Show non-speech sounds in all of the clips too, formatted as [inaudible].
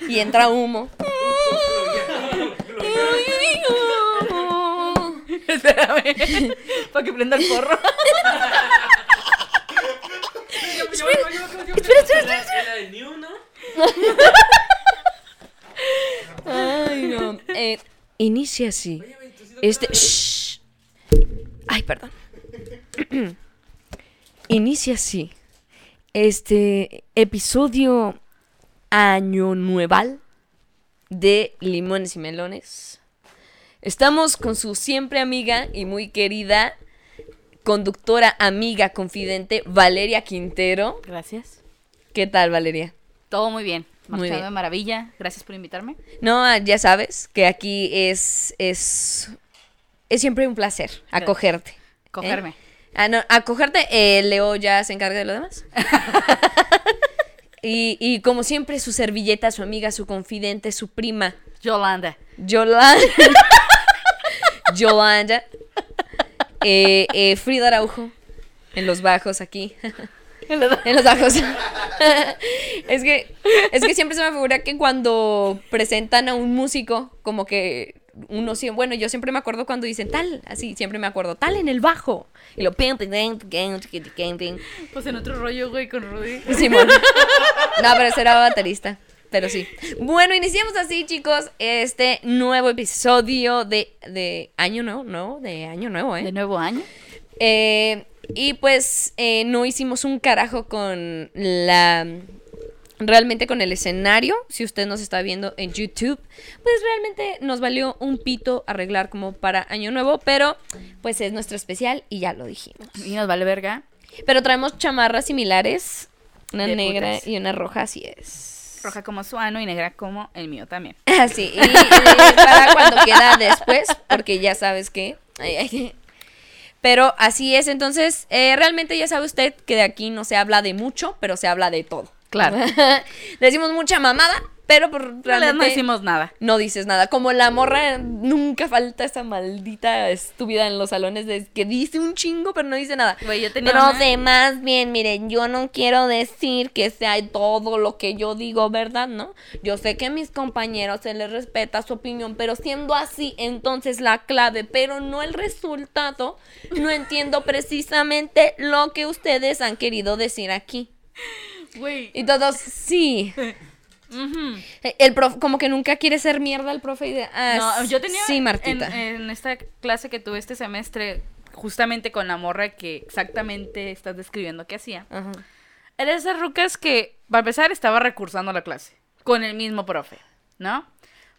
y entra humo. Espérame. Para que prenda el porro. Espera, espera, espera. La de New, ¿no? Ay, no. Eh, inicia así. Este. Shh. Ay, perdón. [clears throat] Inicia así. Este episodio año nueval de Limones y Melones. Estamos con su siempre amiga y muy querida conductora, amiga, confidente, Valeria Quintero. Gracias. ¿Qué tal, Valeria? Todo muy bien. Muy bien. de maravilla. Gracias por invitarme. No, ya sabes que aquí es, es, es siempre un placer acogerte. Cogerme. ¿eh? Ah, no, acogerte, eh, Leo ya se encarga de lo demás. [laughs] y, y como siempre, su servilleta, su amiga, su confidente, su prima, Yolanda. Yolanda. [laughs] Yolanda. Eh, eh, Frida Araujo. En los bajos aquí. En los bajos. es que es que siempre se me figura que cuando presentan a un músico, como que uno siempre, bueno, yo siempre me acuerdo cuando dicen tal, así, siempre me acuerdo, tal en el bajo. Y lo pim, pim, pim, pim, pim, pim, pim. Pues en otro rollo, güey, con Rudy. Simón. No, pero ese era baterista. Pero sí. Bueno, iniciamos así, chicos, este nuevo episodio de, de Año Nuevo, ¿no? De Año Nuevo, ¿eh? De nuevo año. Eh, y pues eh, no hicimos un carajo con la... Realmente con el escenario, si usted nos está viendo en YouTube, pues realmente nos valió un pito arreglar como para Año Nuevo, pero pues es nuestro especial y ya lo dijimos. Y nos vale verga. Pero traemos chamarras similares, una De negra putas. y una roja, así es. Roja como su ano y negra como el mío también. [laughs] Así, y, y para cuando queda después, porque ya sabes que... ay, ay. Pero así es, entonces, eh, realmente ya sabe usted que de aquí no se habla de mucho, pero se habla de todo. Claro. [laughs] Decimos mucha mamada, pero por realmente no decimos nada. no dices nada. Como la morra, nunca falta esa maldita estúpida en los salones de que dice un chingo, pero no dice nada. Güey, yo tenía Pero una- de más bien, miren, yo no quiero decir que sea todo lo que yo digo, ¿verdad? ¿No? Yo sé que a mis compañeros se les respeta su opinión, pero siendo así, entonces la clave, pero no el resultado, no entiendo precisamente lo que ustedes han querido decir aquí. Güey. Y todos, sí. [laughs] El profe, como que nunca quiere ser mierda el profe y de, ah, No, yo tenía Sí, Martita. En, en esta clase que tuve este semestre, justamente con la morra que exactamente estás describiendo que hacía. Ajá. Era esas rucas que, para empezar, estaba recursando la clase con el mismo profe, ¿no?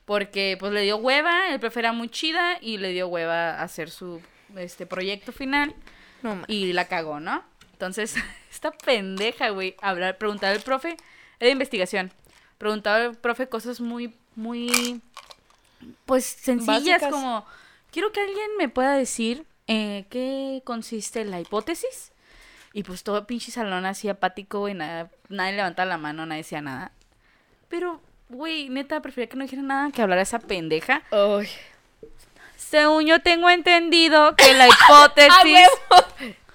Porque pues le dio hueva, el profe era muy chida y le dio hueva hacer su este proyecto final No, y la cagó, ¿no? Entonces, [laughs] esta pendeja, güey, hablar, preguntar al profe, era de investigación. Preguntaba al profe cosas muy, muy, pues sencillas, Básicas. como, quiero que alguien me pueda decir eh, qué consiste la hipótesis. Y pues todo pinche salón así apático, güey, nada, nadie levantaba la mano, nadie decía nada. Pero, güey, neta, prefería que no dijera nada que hablara esa pendeja. Ay. Según yo tengo entendido que la [laughs] hipótesis...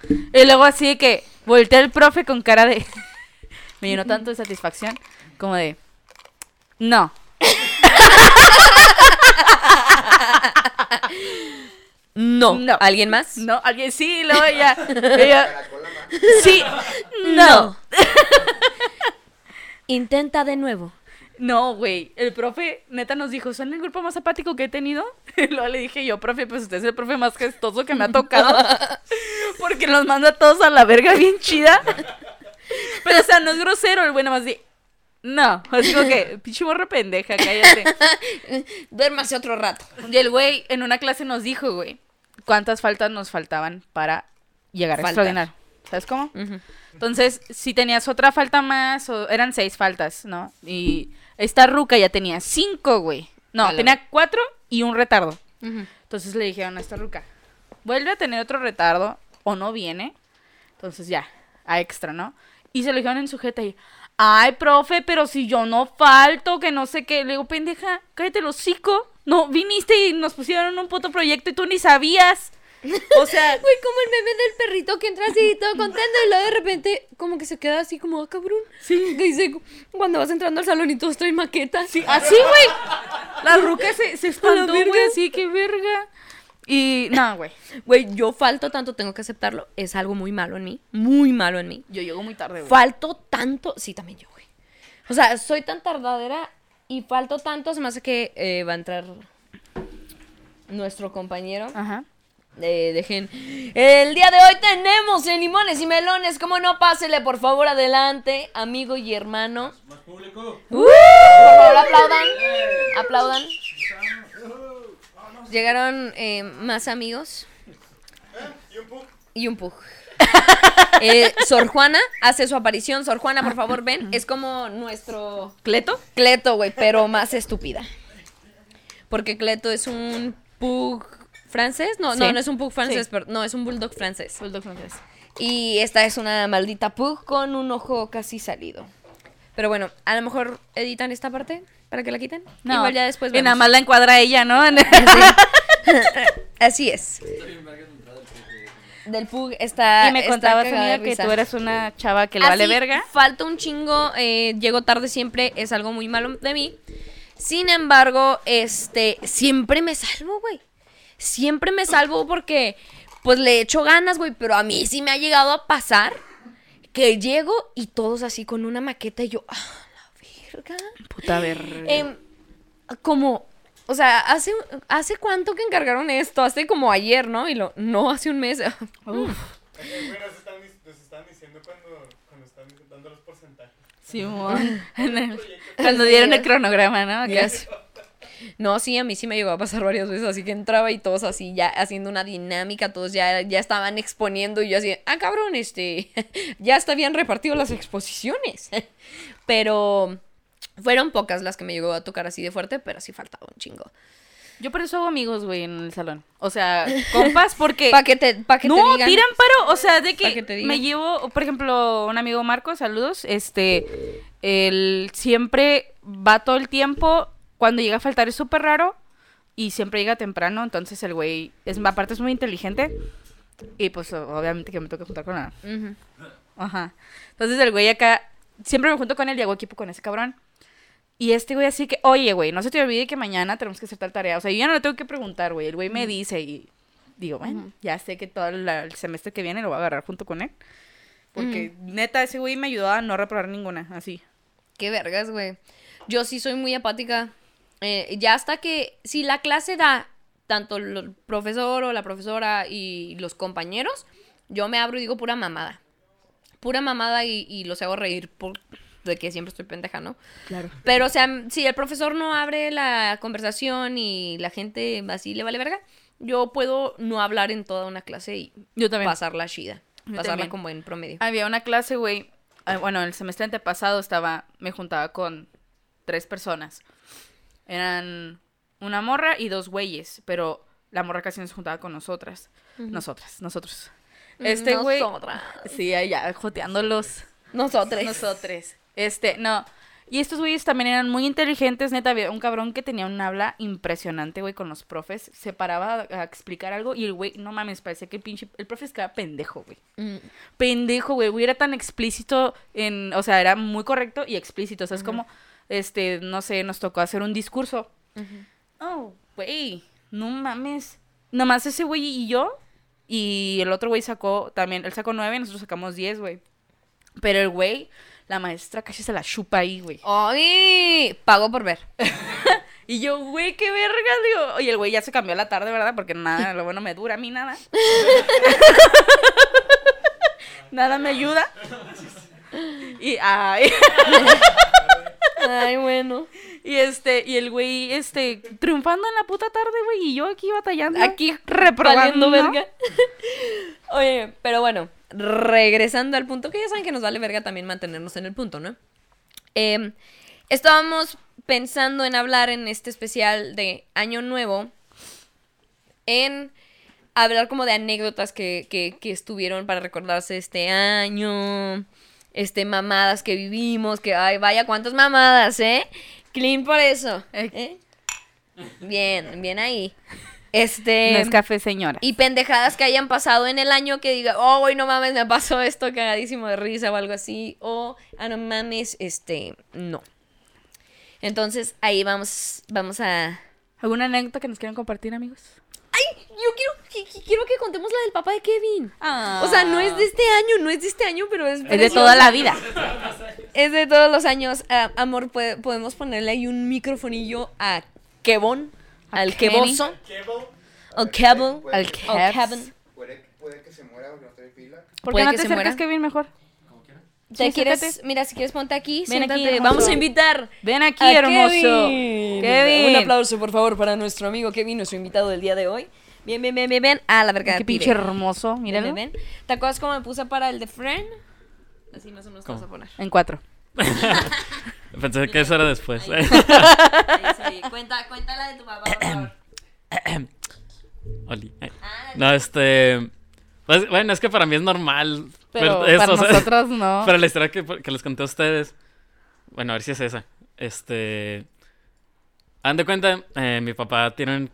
y luego así de que voltea el profe con cara de... [laughs] Me llenó tanto de satisfacción como de... No. No. No. ¿Alguien más? No, alguien sí, luego [laughs] ella... ella sí, No. [laughs] Intenta de nuevo. No, güey. El profe, neta, nos dijo, son el grupo más apático que he tenido. Y [laughs] luego le dije yo, profe, pues usted es el profe más gestoso que me ha [laughs] tocado. Porque los manda a todos a la verga bien chida. [laughs] Pero, o sea, no es grosero, el bueno más de... No, así como que, pinche morra pendeja, cállate. Duérmase otro rato. Y el güey en una clase nos dijo, güey, cuántas faltas nos faltaban para llegar a Faltar. extraordinario. ¿Sabes cómo? Entonces, si tenías otra falta más, o eran seis faltas, ¿no? Y esta ruca ya tenía cinco, güey. No, tenía cuatro y un retardo. Entonces le dijeron a esta ruca, vuelve a tener otro retardo o no viene. Entonces ya, a extra, ¿no? Y se lo dijeron en sujeta y, ay, profe, pero si yo no falto, que no sé qué. Le digo, pendeja, cállate el hocico. No, viniste y nos pusieron un puto proyecto y tú ni sabías. O sea, [laughs] Güey, como el meme del perrito que entra así todo contento y luego de repente como que se queda así como, ah, cabrón. Sí. Que dice, cuando vas entrando al salón y todos traen maquetas. Sí, así, güey. La ruca se, se espantó, güey, así, qué verga. Y, no, güey. Güey, yo falto tanto, tengo que aceptarlo. Es algo muy malo en mí. Muy malo en mí. Yo llego muy tarde, güey. Falto tanto. Sí, también yo, güey. O sea, soy tan tardadera y falto tanto. Se me hace que eh, va a entrar nuestro compañero. Ajá. Eh, dejen. El día de hoy tenemos en Limones y Melones. Como no, pásele por favor adelante, amigo y hermano. Más público. ¡Uh! Por favor, aplaudan. Aplaudan. Llegaron eh, más amigos Y un pug. y un pug. [laughs] Eh, Sor Juana hace su aparición. Sor Juana, por favor, ven. Es como nuestro ¿Cleto? Cleto, güey, pero más estúpida. Porque Cleto es un pug francés. No, no, Sí. no es un pug francés, Sí. pero no, es un bulldog francés. Bulldog francés. Y esta es una maldita pug con un ojo casi salido. Pero bueno, a lo mejor editan esta parte para que la quiten. No. Igual ya después Y nada vemos. más la encuadra ella, ¿no? [laughs] Sí. [laughs] Así es. Del pug está. y me de amiga, que tú eres una chava que le vale Así, verga. Falta un chingo, eh, llego tarde siempre, es algo muy malo de mí. Sin embargo, este, siempre me salvo, güey. Siempre me salvo porque, pues le echo ganas, güey, pero a mí sí me ha llegado a pasar que llego y todos así con una maqueta y yo, ah, la verga. Puta verga. Em, como, o sea, hace, hace cuánto que encargaron esto, hace como ayer, ¿no? Y lo, no, hace un mes. [laughs] Uf. Eh, Güey, nos están, dic- nos están diciendo cuando, cuando están dando los porcentajes. [laughs] El- Cuando dieron el cronograma, ¿no? Acá. Yes. No, sí, a mí sí me llegó a pasar varias veces, así que entraba y todos así ya haciendo una dinámica, todos ya, ya estaban exponiendo y yo así, ah, cabrón, este, [laughs] ya está bien repartido las exposiciones. [laughs] Pero fueron pocas las que me llegó a tocar así de fuerte, pero sí faltaba un chingo. Yo por eso hago amigos, güey, en el salón. O sea, [laughs] compas, porque... Para que te, pa que no, te digan. tiran paro. O sea, de que, que me llevo, por ejemplo, un amigo Marco, saludos. Este, él siempre va todo el tiempo. Cuando llega a faltar es súper raro. Y siempre llega temprano. Entonces el güey, es, aparte es muy inteligente. Y pues obviamente que me toca juntar con la... Ujú. Ajá. Entonces el güey acá, siempre me junto con él y hago equipo con ese cabrón. Y este güey así que, oye, güey, no se te olvide que mañana tenemos que hacer tal tarea. O sea, yo ya no le tengo que preguntar, güey. El güey me dice y digo, bueno, ya sé que todo el semestre que viene lo voy a agarrar junto con él. Porque neta, ese güey me ayudó a no reprobar ninguna, así. Qué vergas, güey. Yo sí soy muy apática. Eh, ya hasta que, si la clase da tanto el profesor o la profesora y los compañeros, yo me abro y digo pura mamada. Pura mamada y, y los hago reír por de que siempre estoy pendeja, ¿no? Claro. Pero, o sea, si el profesor no abre la conversación y la gente así le vale verga, yo puedo no hablar en toda una clase y Yo también. pasarla chida. Yo Pasarla también. como en promedio. Había una clase, güey. ah, Bueno, el semestre antepasado estaba, me juntaba con tres personas. Eran una morra y dos güeyes, pero la morra casi no se juntaba con nosotras. Nosotras, nosotros. Este güey. Nosotras. Sí, allá, joteándolos. Nosotros. Nosotros. Este, no. Y estos güeyes también eran muy inteligentes, neta. Había un cabrón que tenía un habla impresionante, güey, con los profes. Se paraba a, a explicar algo y el güey, no mames, parecía que el pinche. El profe estaba pendejo, güey. Mm. Pendejo, güey. Güey, era tan explícito en. O sea, era muy correcto y explícito. O sea, es como. Este, no sé, nos tocó hacer un discurso. Oh, güey. No mames. Nomás ese güey y yo. Y el otro güey sacó también. Él sacó nueve, nosotros sacamos diez, güey. Pero el güey, la maestra casi se la chupa ahí, güey. ¡Ay! Pago por ver. [laughs] Y yo, güey, qué verga, digo. Oye, el güey ya se cambió a la tarde, ¿verdad? Porque nada, lo bueno me dura a mí nada. [laughs] nada me ayuda. Y, ay. [laughs] Ay, bueno. Y este, y el güey, este, triunfando en la puta tarde, güey. Y yo aquí batallando. Aquí reprobando, verga. [laughs] Oye, pero bueno, regresando al punto, que ya saben que nos vale verga también mantenernos en el punto, ¿no? Eh, estábamos pensando en hablar en este especial de Año Nuevo, en hablar como de anécdotas que, que, que estuvieron para recordarse este año, este, mamadas que vivimos, que, ay, vaya, cuántas mamadas, ¿eh? Clean por eso. Eh. Bien, bien ahí. Este. No es café, señora. Y pendejadas que hayan pasado en el año que diga, oh, güey, no mames, me pasó esto cagadísimo de risa o algo así. O, ah, no mames, este, no. Entonces, ahí vamos, vamos a... ¿Alguna anécdota que nos quieran compartir, amigos? ¡Ay! Yo quiero, que- quiero que contemos la del papá de Kevin. Ah. O sea, no es de este año, no es de este año, pero es... Es de toda la vida. Es de todos los años. Ah, amor, puede- podemos ponerle ahí un microfonillo a Kevon, A al o Puede- Al o Kevs. Kevin. Puede, puede que se muera porque no trae pila. ¿Por qué no te acercas. Kevin, mejor? ¿Te Sí, quieres? Mira, si quieres ponte aquí, Ven aquí, siéntate. Vamos a invitar Ven aquí, a hermoso. Kevin. Kevin. Un aplauso, por favor, para nuestro amigo Kevin, nuestro invitado del día de hoy. Bien, bien, bien, bien, bien. Ah, la verga. Qué pibe. pinche hermoso, míralo. ven, ven. ¿Te acuerdas cómo me puse para el de Friend? Así más o menos te vas a poner. En cuatro. [laughs] Pensé que eso era después. Ahí, sí. [laughs] Cuenta, cuenta la de tu papá, por favor. [coughs] Oli. Eh. Ah, No, este. Pues, bueno, es que para mí es normal. Pero para o sea, nosotros no. [laughs] Pero la historia que, que les conté a ustedes. Bueno, a ver si es esa. Este. Han de cuenta, eh, mi papá tiene un-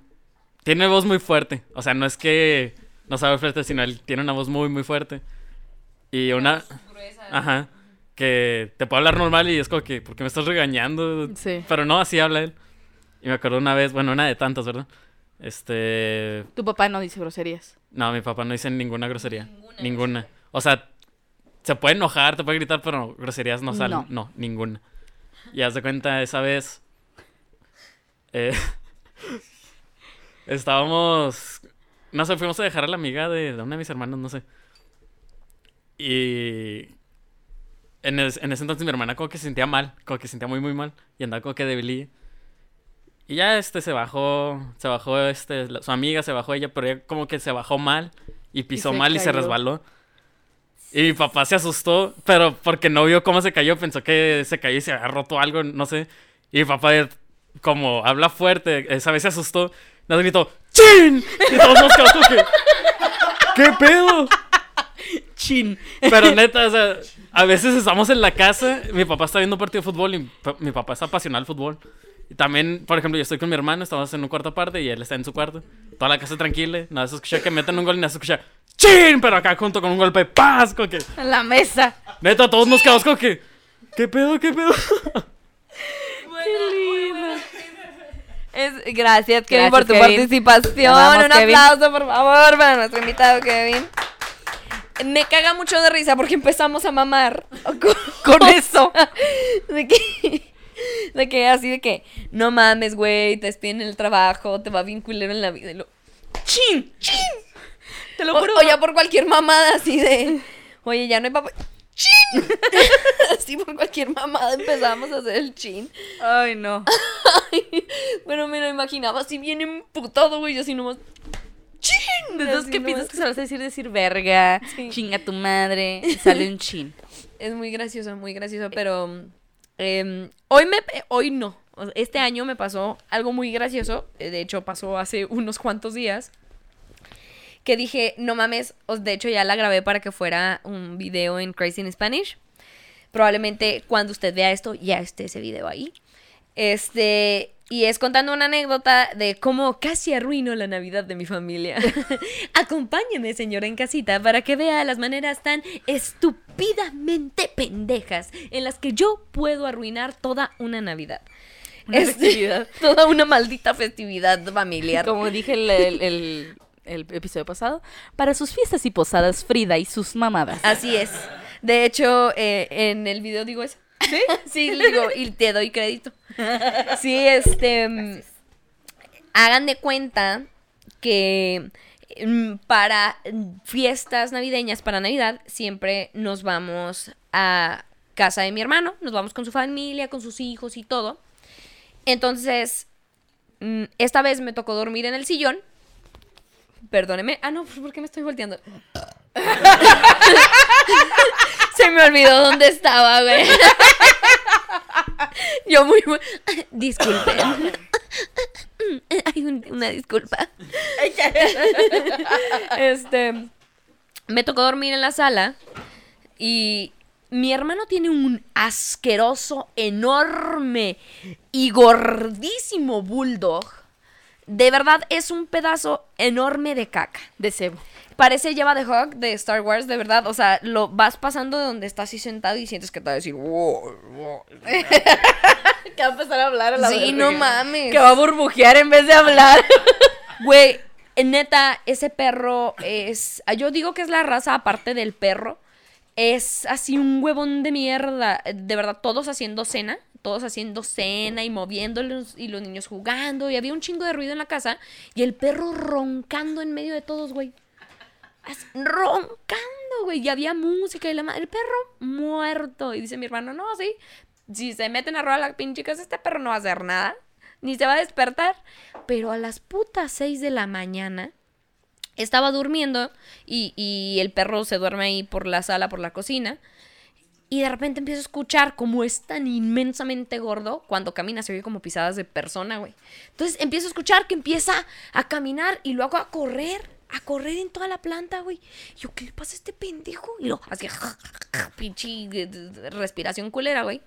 tiene voz muy fuerte. O sea, no es que no sabe fuerte, sino él tiene una voz muy, muy fuerte. Y una. gruesa. Ajá. Que te puede hablar normal y es como que, ¿por qué me estás regañando? Sí. Pero no, así habla él. Y me acuerdo una vez, bueno, una de tantas, ¿verdad? Este. Tu papá no dice groserías. No, mi papá no dice ninguna grosería. Ninguna Ninguna. O sea, se puede enojar, te puede gritar, pero groserías no salen. No. No, ninguna. Y haz de cuenta, esa vez. eh, [laughs] estábamos. No sé, fuimos a dejar a la amiga de, de una de mis hermanos, no sé. Y. En, es- en ese entonces mi hermana como que se sentía mal, como que se sentía muy, muy mal. Y andaba como que debililla. Y ya este se bajó, se bajó este, la- su amiga se bajó ella, pero ella como que se bajó mal y pisó mal y se resbaló. Y mi papá se asustó, pero porque no vio cómo se cayó, pensó que se cayó y se había roto algo, no sé. Y mi papá, como habla fuerte, esa vez se asustó, nos gritó, ¡Chin! Y todos nos quedamos como que, ¿qué pedo? Chin. Pero neta, o sea, a veces estamos en la casa, mi papá está viendo un partido de fútbol y mi papá es apasionado al fútbol. Y también, por ejemplo, yo estoy con mi hermano, estamos en un cuarto aparte y él está en su cuarto. Toda la casa tranquila, nada se escucha que meten un gol y nada se escucha ¡Chin! Pero acá junto con un golpe de paz, como que... En la mesa. Neta, todos nos quedamos como que... ¿Qué pedo, qué pedo? [laughs] Qué lindo. Es, gracias, Kevin, Gracias, por tu Kevin. participación. Un Kevin. aplauso, por favor, para nuestro invitado, Kevin. Me caga mucho de risa porque empezamos a mamar con, [laughs] Con eso. De que, [laughs] de que así de que, no mames, güey, te despiden en el trabajo, te va bien culero en la vida. Y lo, ¡Chin! ¡Chin! Te lo juro. o ya por cualquier mamada así de, oye, ya no hay papá. ¡Chin! [laughs] así por cualquier mamada empezamos a hacer el chin. Ay, no. Ay, bueno, me lo imaginaba así bien emputado, güey, así nomás. ¡Chin! Que nomás. piensas que se vas a decir, decir verga, Sí. chinga tu madre, sale un chin. [laughs] Es muy gracioso, muy gracioso, pero em, hoy me, hoy no. Este año me pasó algo muy gracioso. eh, De hecho, pasó hace [laughs] unos cuantos días. Que dije, no mames. De hecho, ya la grabé para que fuera un video en Crazy in Spanish. Probablemente cuando usted vea esto, ya esté ese video ahí. Este. Y es contando una anécdota de cómo casi arruino la Navidad de mi familia. [laughs] Acompáñeme, señora en casita, para que vea las maneras tan estúpidamente pendejas en las que yo puedo arruinar toda una Navidad. Una festividad. [laughs] Toda una maldita festividad familiar. Como dije el, el- el- el episodio pasado, para sus fiestas y posadas, Frida y sus mamadas. Así es. De hecho, eh, en el video digo eso. ¿Sí? [laughs] sí, digo, y te doy crédito. Sí, este. Hagan de cuenta que mm, para fiestas navideñas, para Navidad, siempre nos vamos a casa de mi hermano. Nos vamos con su familia, con sus hijos y todo. Entonces, mm, esta vez me tocó dormir en el sillón. Perdóneme. Ah, no, ¿por qué me estoy volteando? [laughs] Se me olvidó dónde estaba, güey. [laughs] Yo muy... Disculpen. Hay un- una disculpa. Este... Me tocó dormir en la sala y mi hermano tiene un asqueroso, enorme y gordísimo bulldog De verdad, es un pedazo enorme de caca. De cebo. Parece lleva de Hawk de Star Wars, de verdad. O sea, lo vas pasando de donde estás así sentado y sientes que te va a decir, wow, wow. [laughs] Que va a empezar a hablar a la Sí, no mames. Que va a burbujear en vez de hablar. [laughs] Güey, neta, ese perro es. Yo digo que es la raza aparte del perro. Es así un huevón de mierda. De verdad, todos haciendo cena. Todos haciendo cena y moviéndolos y los niños jugando. Y había un chingo de ruido en la casa. Y el perro roncando en medio de todos, güey. Roncando, güey. Y había música y la madre. El perro muerto. Y dice mi hermano, no, sí. Si se meten a robar la pinche este perro no va a hacer nada. Ni se va a despertar. Pero a las putas 6 de la mañana estaba durmiendo y, y el perro se duerme ahí por la sala, por la cocina. Y de repente empiezo a escuchar como es tan inmensamente gordo, cuando camina se oye como pisadas de persona, güey. Entonces empiezo a escuchar que empieza a caminar y luego a correr, a correr en toda la planta, güey. Yo, ¿qué le pasa a este pendejo? Y lo, así, [laughs] pinche eh, respiración culera, güey.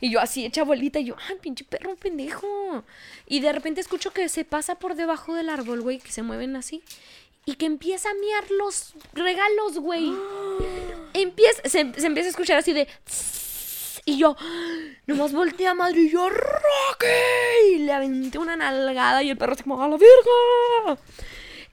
Y yo así hecha bolita y yo, ay, pinche perro pendejo. Y de repente escucho que se pasa por debajo del árbol, güey, que se mueven así. Y que empieza a miar los regalos, güey. [gasps] Empieza, se, se empieza a escuchar así de... Y yo, nomás volteé a madre y yo, Rocky. Y le aventé una nalgada y el perro se como, a la verga.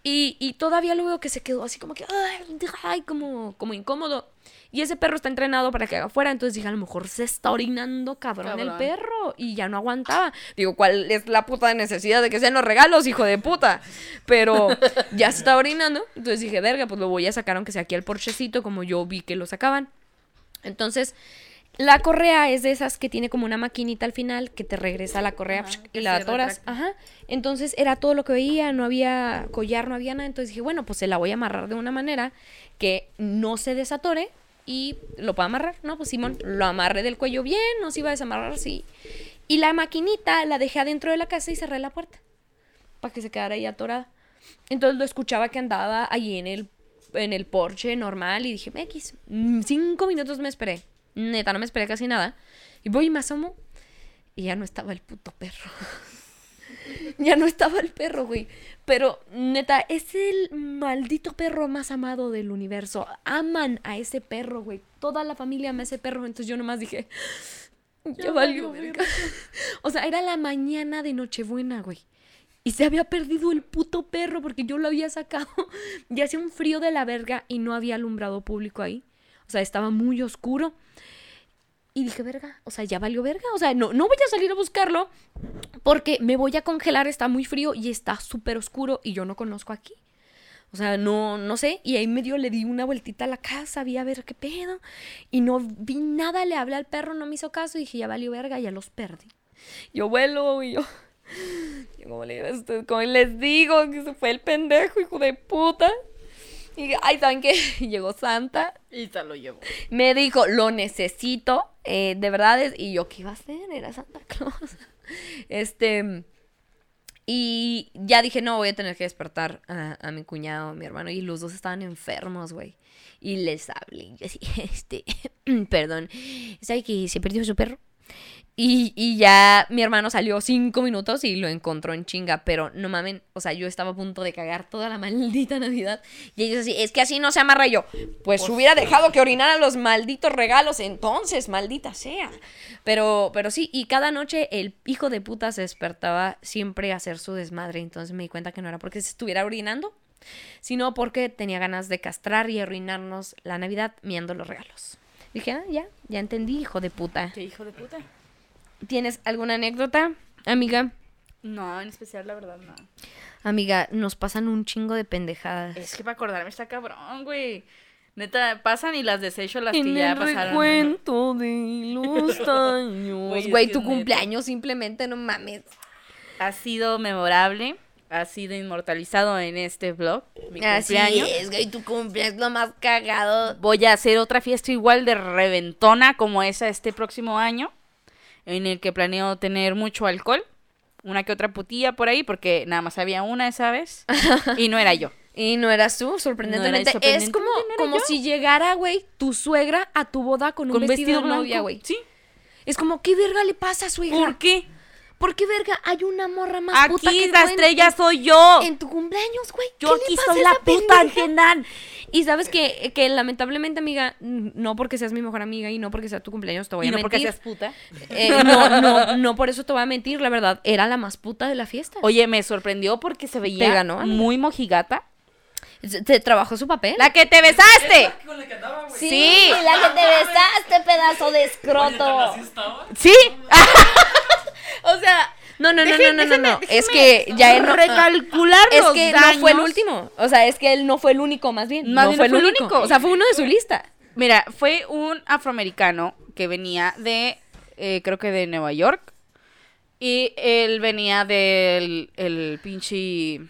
Y, y todavía lo veo que se quedó así como que, ay, ay, como, como incómodo. Y ese perro está entrenado para que haga fuera. Entonces dije, a lo mejor se está orinando cabrón, el perro. Y ya no aguantaba. Digo, ¿cuál es la puta necesidad de que sean los regalos, hijo de puta? Pero [laughs] ya se está orinando. Entonces dije, verga, pues lo voy a sacar aunque sea aquí al porchecito, como yo vi que lo sacaban. Entonces, la correa es de esas que tiene como una maquinita al final que te regresa la correa Ajá, y la atoras. retracta. Ajá. Entonces era todo lo que veía, no había collar, no había nada. Entonces dije, bueno, pues se la voy a amarrar de una manera que no se desatore y lo puedo amarrar. No, pues Simón, lo amarré del cuello bien, no se iba a desamarrar, sí. Y la maquinita la dejé adentro de la casa y cerré la puerta para que se quedara ahí atorada. Entonces lo escuchaba que andaba ahí en el, en el porche normal y dije, X, mm, cinco minutos me esperé. Neta, no me esperé casi nada. Y voy y me asomo y ya no estaba el puto perro. [laughs] ya no estaba el perro, güey. Pero neta, es el maldito perro más amado del universo. Aman a ese perro, güey. Toda la familia ama a ese perro. Entonces yo nomás dije, ya, valió, verga. [laughs] O sea, era la mañana de Nochebuena, güey. Y se había perdido el puto perro porque yo lo había sacado. [laughs] Y hacía un frío de la verga y no había alumbrado público ahí. O sea, estaba muy oscuro. Y dije, verga, o sea, ya valió verga. O sea, no, no voy a salir a buscarlo porque me voy a congelar, está muy frío y está súper oscuro y yo no conozco aquí. O sea, no, no sé. Y ahí medio le di una vueltita a la casa, vi a ver qué pedo. Y no vi nada, le hablé al perro, no me hizo caso. Y dije, ya valió verga, ya los perdí. Yo vuelo y yo. [laughs] como, le digo a ustedes, ¿cómo les digo que se fue el pendejo, hijo de puta? Y ay, ¿saben qué? [laughs] Llegó Santa Y se lo llevó. me dijo, lo necesito, eh, de verdad. es- Y yo, ¿qué iba a hacer? Era Santa Claus. [laughs] Este. Y ya dije, no, voy a tener que despertar a, a mi cuñado, a mi hermano. Y los dos estaban enfermos, güey. Y les hablé. Y yo así, [laughs] este. [clears throat] perdón. ¿Sabe que se perdió su perro? Y, y ya mi hermano salió cinco minutos y lo encontró en chinga, pero no mamen, o sea, yo estaba a punto de cagar toda la [laughs] maldita Navidad. Y ellos así, es que así no se amarra Y yo. Pues hubiera dejado que orinaran los malditos regalos entonces, maldita sea. Pero, pero sí, y cada noche el hijo de puta se despertaba siempre a hacer su desmadre. Entonces me di cuenta que no era porque se estuviera orinando, sino porque tenía ganas de castrar y arruinarnos la Navidad miando los regalos. Dije, ah, ya, ya entendí, hijo de puta. Qué hijo de puta. ¿Tienes alguna anécdota, amiga? No, en especial, la verdad, no. Amiga, nos pasan un chingo de pendejadas. Es que para acordarme está cabrón, güey. Neta, pasan y las desecho las que en ya el pasaron. recuento de los [laughs] años. Güey, que tu neta. cumpleaños simplemente, no mames. Ha sido memorable, ha sido inmortalizado en este vlog. Mi Así cumpleaños. es, güey, tu cumpleaños lo más cagado. Voy a hacer otra fiesta igual de reventona como esa este próximo año, en el que planeo tener mucho alcohol, una que otra putilla por ahí, porque nada más había una esa vez, [laughs] y no era yo. Y no eras tú, sorprendentemente. No es como, no como yo. si llegara, güey, tu suegra a tu boda con un vestido, de novia, güey. Sí. Es como, ¿qué verga le pasa a su hija? ¿Por qué? ¿Por qué verga hay una morra más puta Aquí que la tú en- estrella en- soy yo. En tu cumpleaños, güey. Yo ¿Qué le aquí pasa soy a la esa puta, pendeja? ¿entiendan? Y sabes que, que lamentablemente, amiga, n- no porque seas mi mejor amiga y no porque sea tu cumpleaños te voy Y a no porque mentir. seas puta. Eh, no, no, no por eso te voy a mentir, la verdad, era la más puta de la fiesta. Oye, me sorprendió porque se veía Te ganó, amiga. muy mojigata. Se- te trabajó su papel. ¡La que te besaste! Con la que andaba, güey. Sí. la que te besaste, pedazo de escroto. ¿Así estaba? Sí. [laughs] o sea, No, no, no, no, no, no, Es que ya él no. recalcular Es que no fue el último. O sea, es que él no fue el único, más bien. Más no bien fue el único. O sea, fue uno de su lista. Mira, fue un afroamericano que venía de, eh, creo que de Nueva York. Y él venía del el pinche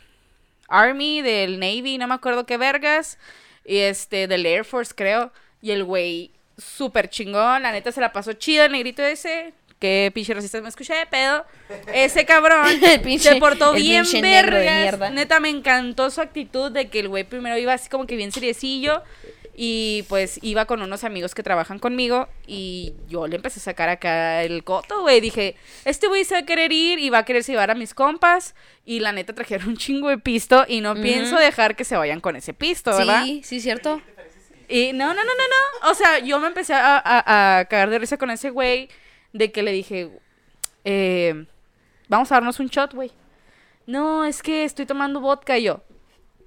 Army, del Navy, no me acuerdo qué vergas. Y este, del Air Force, creo. Y el güey, súper chingón. La neta se la pasó chida el negrito ese. Que pinche racista me escuché de pedo. Ese cabrón [laughs] El pinche- se portó el bien vergas. Neta, me encantó su actitud de que el güey primero iba así como que bien seriecillo. Y pues iba con unos amigos que trabajan conmigo. Y yo le empecé a sacar acá el coto, güey. Dije, este güey se va a querer ir y va a quererse llevar a mis compas. Y la neta trajeron un chingo de pisto. Y no pienso dejar que se vayan con ese pisto, ¿verdad? Sí, sí, cierto. Y no, no, no, no, no. O sea, yo me empecé a, a, a cagar de risa con ese güey. De que le dije, eh, vamos a darnos un shot, güey. No, es que estoy tomando vodka y yo.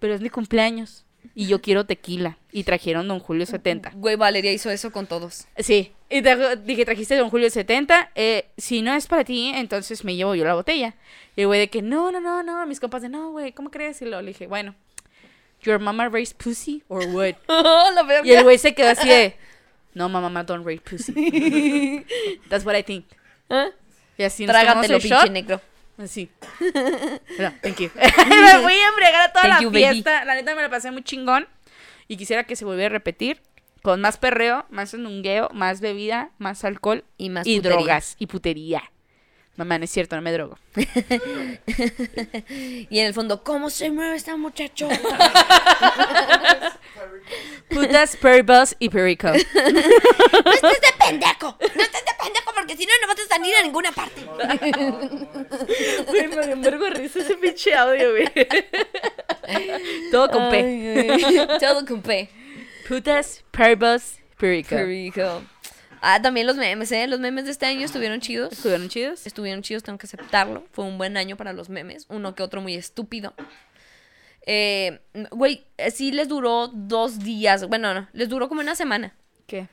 Pero es mi cumpleaños. Y yo quiero tequila. Y trajeron Don Julio 70. Güey, Valeria hizo eso con todos. Sí. Y trajo- dije, trajiste Don Julio 70. Eh, si no es para ti, entonces me llevo yo la botella. Y el güey de que, no, no, no, no. Mis compas de, no, güey, ¿cómo crees? Y lo le dije, bueno. Your mama raised pussy or what? [laughs] la. Y el güey se quedó así de, no, my mama don't raise pussy. [laughs] That's what I think. ¿Ah? Y así nos Trágatelo, el pinche shot. negro. Así. [laughs] No, thank you. [laughs] me fui a embriagar a toda Thank la you, baby. fiesta. La neta me la pasé muy chingón. Y quisiera que se volviera a repetir. Con más perreo, más enungueo, más bebida, más alcohol Y más y putería. drogas y putería. Mamá, no es cierto, no me drogo. [laughs] Y en el fondo, ¿cómo se mueve esta muchachota? [laughs] Putas, peribus y perico. no estés de pendejo. No estés de pendejo porque si no, no vas a salir a ninguna parte. [laughs] Güey, me dio un vergo risa ese pinche audio, güey. Todo con P. Todo con P. Putas, peribus, perico. Perico. Ah, también los memes, ¿eh? Los memes de este año estuvieron chidos. ¿Estuvieron chidos? Estuvieron chidos, tengo que aceptarlo. Fue un buen año para los memes. Uno que otro muy estúpido. Eh, güey, eh, sí les duró dos días. Bueno, no, les duró como una semana. ¿Qué?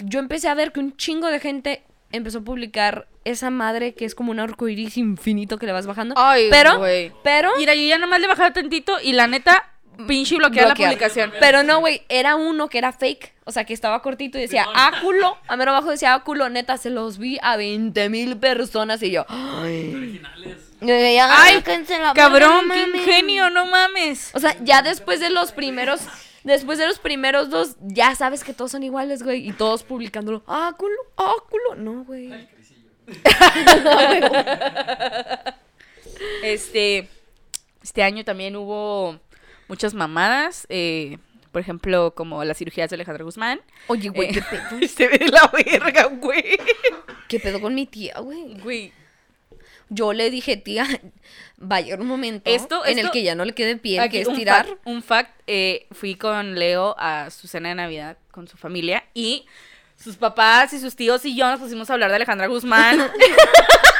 Yo empecé a ver que un chingo de gente empezó a publicar esa madre que es como un arcoiris infinito que le vas bajando. Ay, pero, güey. pero, Mira, yo ya nomás le bajaba tantito y la neta, pinche bloquear la bloquear. publicación. Pero no, güey, era uno que era fake. O sea, que estaba cortito y decía áculo. A mero abajo decía áculo. Neta, se los vi a 20 mil personas y yo. Ay, Originales. Ay, la Cabrón, qué ingenio, no mames. O sea, ya después de los primeros. Después de los primeros dos, ya sabes que todos son iguales, güey. Y todos publicándolo. Áculo, áculo. No, güey. [laughs] Este, este año también hubo muchas mamadas. eh, por ejemplo, como las cirugías de Alejandra Guzmán. Oye, güey, Eh, ¿qué pedo? [laughs] Se ve la verga, güey. ¿Qué pedo con mi tía, güey? Güey. Yo le dije, tía, va a llegar un momento Esto- en el que ya no le quede Aquí que es un tirar. fact, un fact, eh, fui con Leo a su cena de Navidad con su familia y sus papás y sus tíos y yo nos pusimos a hablar de Alejandra Guzmán. [laughs]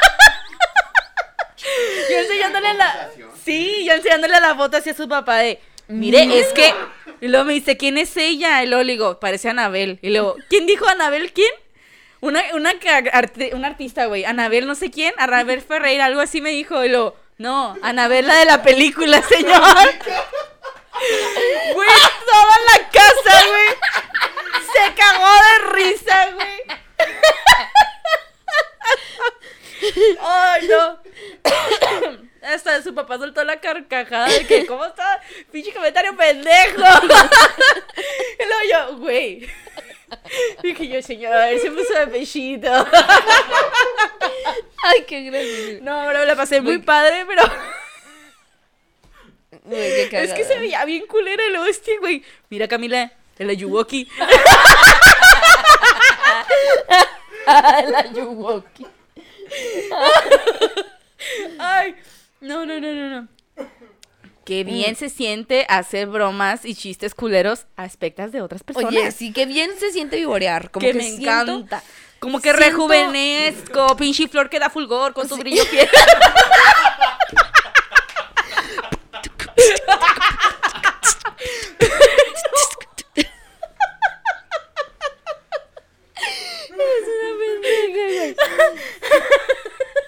yo enseñándole la... Sí, yo enseñándole la foto hacia su papá de... Mire, es que... Y luego me dice, ¿quién es ella? Y luego le digo, parece Anabel. Y luego, ¿quién dijo Anabel? ¿Quién? Una, una, que arte- una artista, güey. Anabel no sé quién. Anabel Ferreira, algo así me dijo. Y luego, no, Anabel la de la película, [laughs] señor. Güey, toda la casa, güey. Se cagó de risa, güey. Ay, no. [coughs] Hasta su papá soltó la carcajada de que, ¿cómo está? Pinche comentario pendejo. [laughs] Y luego yo, güey. Dije yo, señor, a ver, se puso de pechito. [laughs] Ay, qué gracioso. No, pero me la pasé muy padre, pero [laughs] es que se veía bien culera el hostia, güey. Mira, Camila, el Ayuwoki. la Yuwoki. Ay, no, no, no, no, no. Qué bien se siente hacer bromas y chistes culeros a expectas de otras personas. Oye, sí que bien se siente vivorear. Como que, que, me siento- encanta. Como que siento- rejuvenezco, pinche flor que da fulgor con su brillo fiel. [laughs]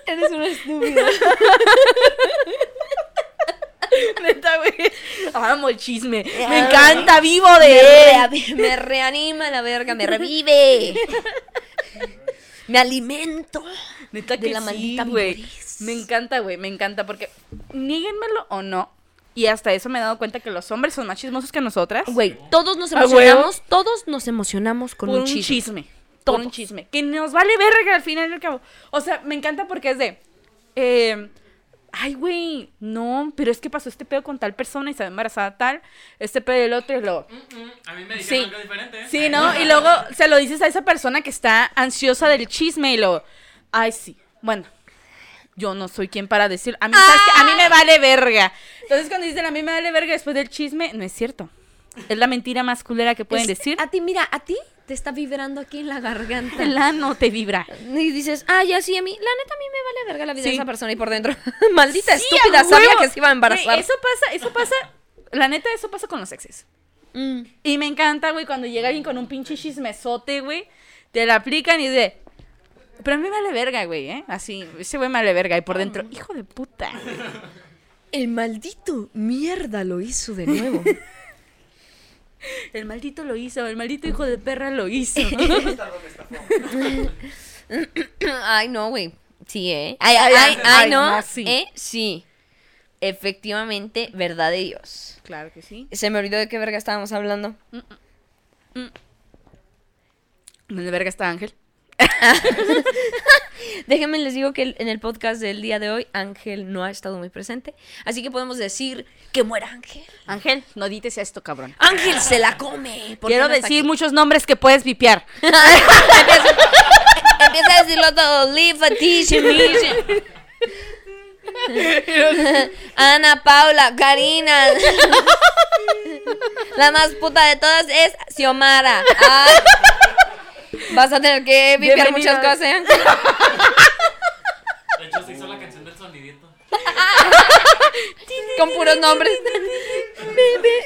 Eres una estúpida. Neta, güey. Amo el chisme. Me Ah. encanta, vivo de él. me reanima la verga, me revive. [laughs] Me alimento. Neta de que la sí, güey. Me encanta, güey, me encanta porque nieguenmelo o no. Y hasta eso me he dado cuenta que los hombres son más chismosos que nosotras. Güey, todos nos ¿A emocionamos, todos nos emocionamos con por un chisme. chisme. Por un chisme. Que nos vale verga al final y al cabo. O sea, me encanta porque es de. eh, ay, güey, no, pero es que pasó este pedo con tal persona y se ve embarazada tal. Este pedo del otro y luego. A mí me Sí. dijeron algo diferente. ¿eh? Sí, ¿no? Y luego se lo dices a esa persona que está ansiosa del chisme y luego, ay, sí, bueno, yo no soy quien para decir, a mí, ¿sabes qué? A mí me vale verga. Entonces cuando dicen a mí me vale verga después del chisme, no es cierto. Es la mentira más culera que pueden Es- decir. A ti, mira, a ti te está vibrando aquí en la garganta. El ano te vibra. Y dices, ah, ya sí, a mí, la neta, a mí me vale verga la vida de Sí. esa persona. Y por dentro, [laughs] maldita Sí, estúpida, sabía que se iba a embarazar. Güey, eso pasa, eso pasa, la neta, eso pasa con los exes. Mm. Y me encanta, güey, cuando llega alguien con un pinche chismesote, güey, te la aplican y de... Pero a mí me vale verga, güey, ¿eh? Así, ese güey me vale verga. Y por dentro, hijo de puta. El maldito mierda lo hizo de nuevo. [laughs] El maldito lo hizo, el maldito hijo de perra lo hizo. [laughs] [laughs] ay, no, güey. Sí, ¿eh? Ay, ay, Ay, ay, no. no, sí. ¿Eh? Sí. Efectivamente, verdad de Dios. claro que sí. Se me olvidó de qué verga estábamos hablando. ¿Dónde verga está Ángel? [laughs] Déjenme les digo que en el podcast del día de hoy Ángel no ha estado muy presente, así que podemos decir que muera Ángel. Ángel, no dites esto, cabrón. Ángel se la come. ¿por qué Quiero no decir muchos nombres que puedes vipiar. [laughs] Empieza a decirlo todo. Misha. Ana, Paula, Karina. La más puta de todas es Xiomara. Ay. Vas a tener que Bienvenida. muchas cosas. ¿eh? De hecho, se hizo la canción del sonidito. Con puros nombres.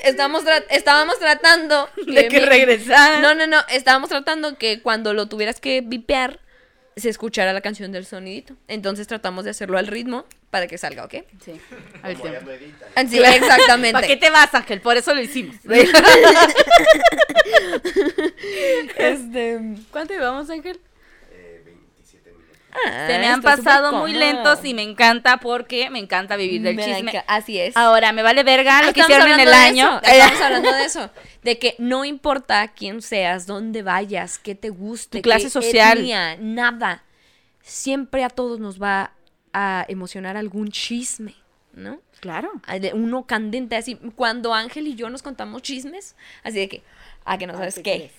Estamos tra- estábamos tratando De que regresara. No, no, no. Estábamos tratando que cuando lo tuvieras que vipear se escuchara la canción del sonidito. Entonces tratamos de hacerlo al ritmo para que salga, ¿ok? Sí, al Como tiempo. Sí, exactamente. ¿Para qué te vas, Ángel? Por eso lo hicimos. [laughs] [laughs] Este, ¿Cuánto llevamos, Ángel? 27 minutos. ah, Se me han pasado muy lentos y me encanta porque me encanta vivir del Me chisme. Así es. Ahora, me vale verga lo Ah, que estamos hicieron en el año. eso, Estamos [laughs] hablando de eso. De que no importa quién seas, dónde vayas, qué te guste, Tu clase qué social. etnia, nada. Siempre a todos nos va a emocionar algún chisme, ¿no? Claro. Ah, Uno candente, así. Cuando Ángel y yo nos contamos chismes, así de que, ah, que no sabes qué.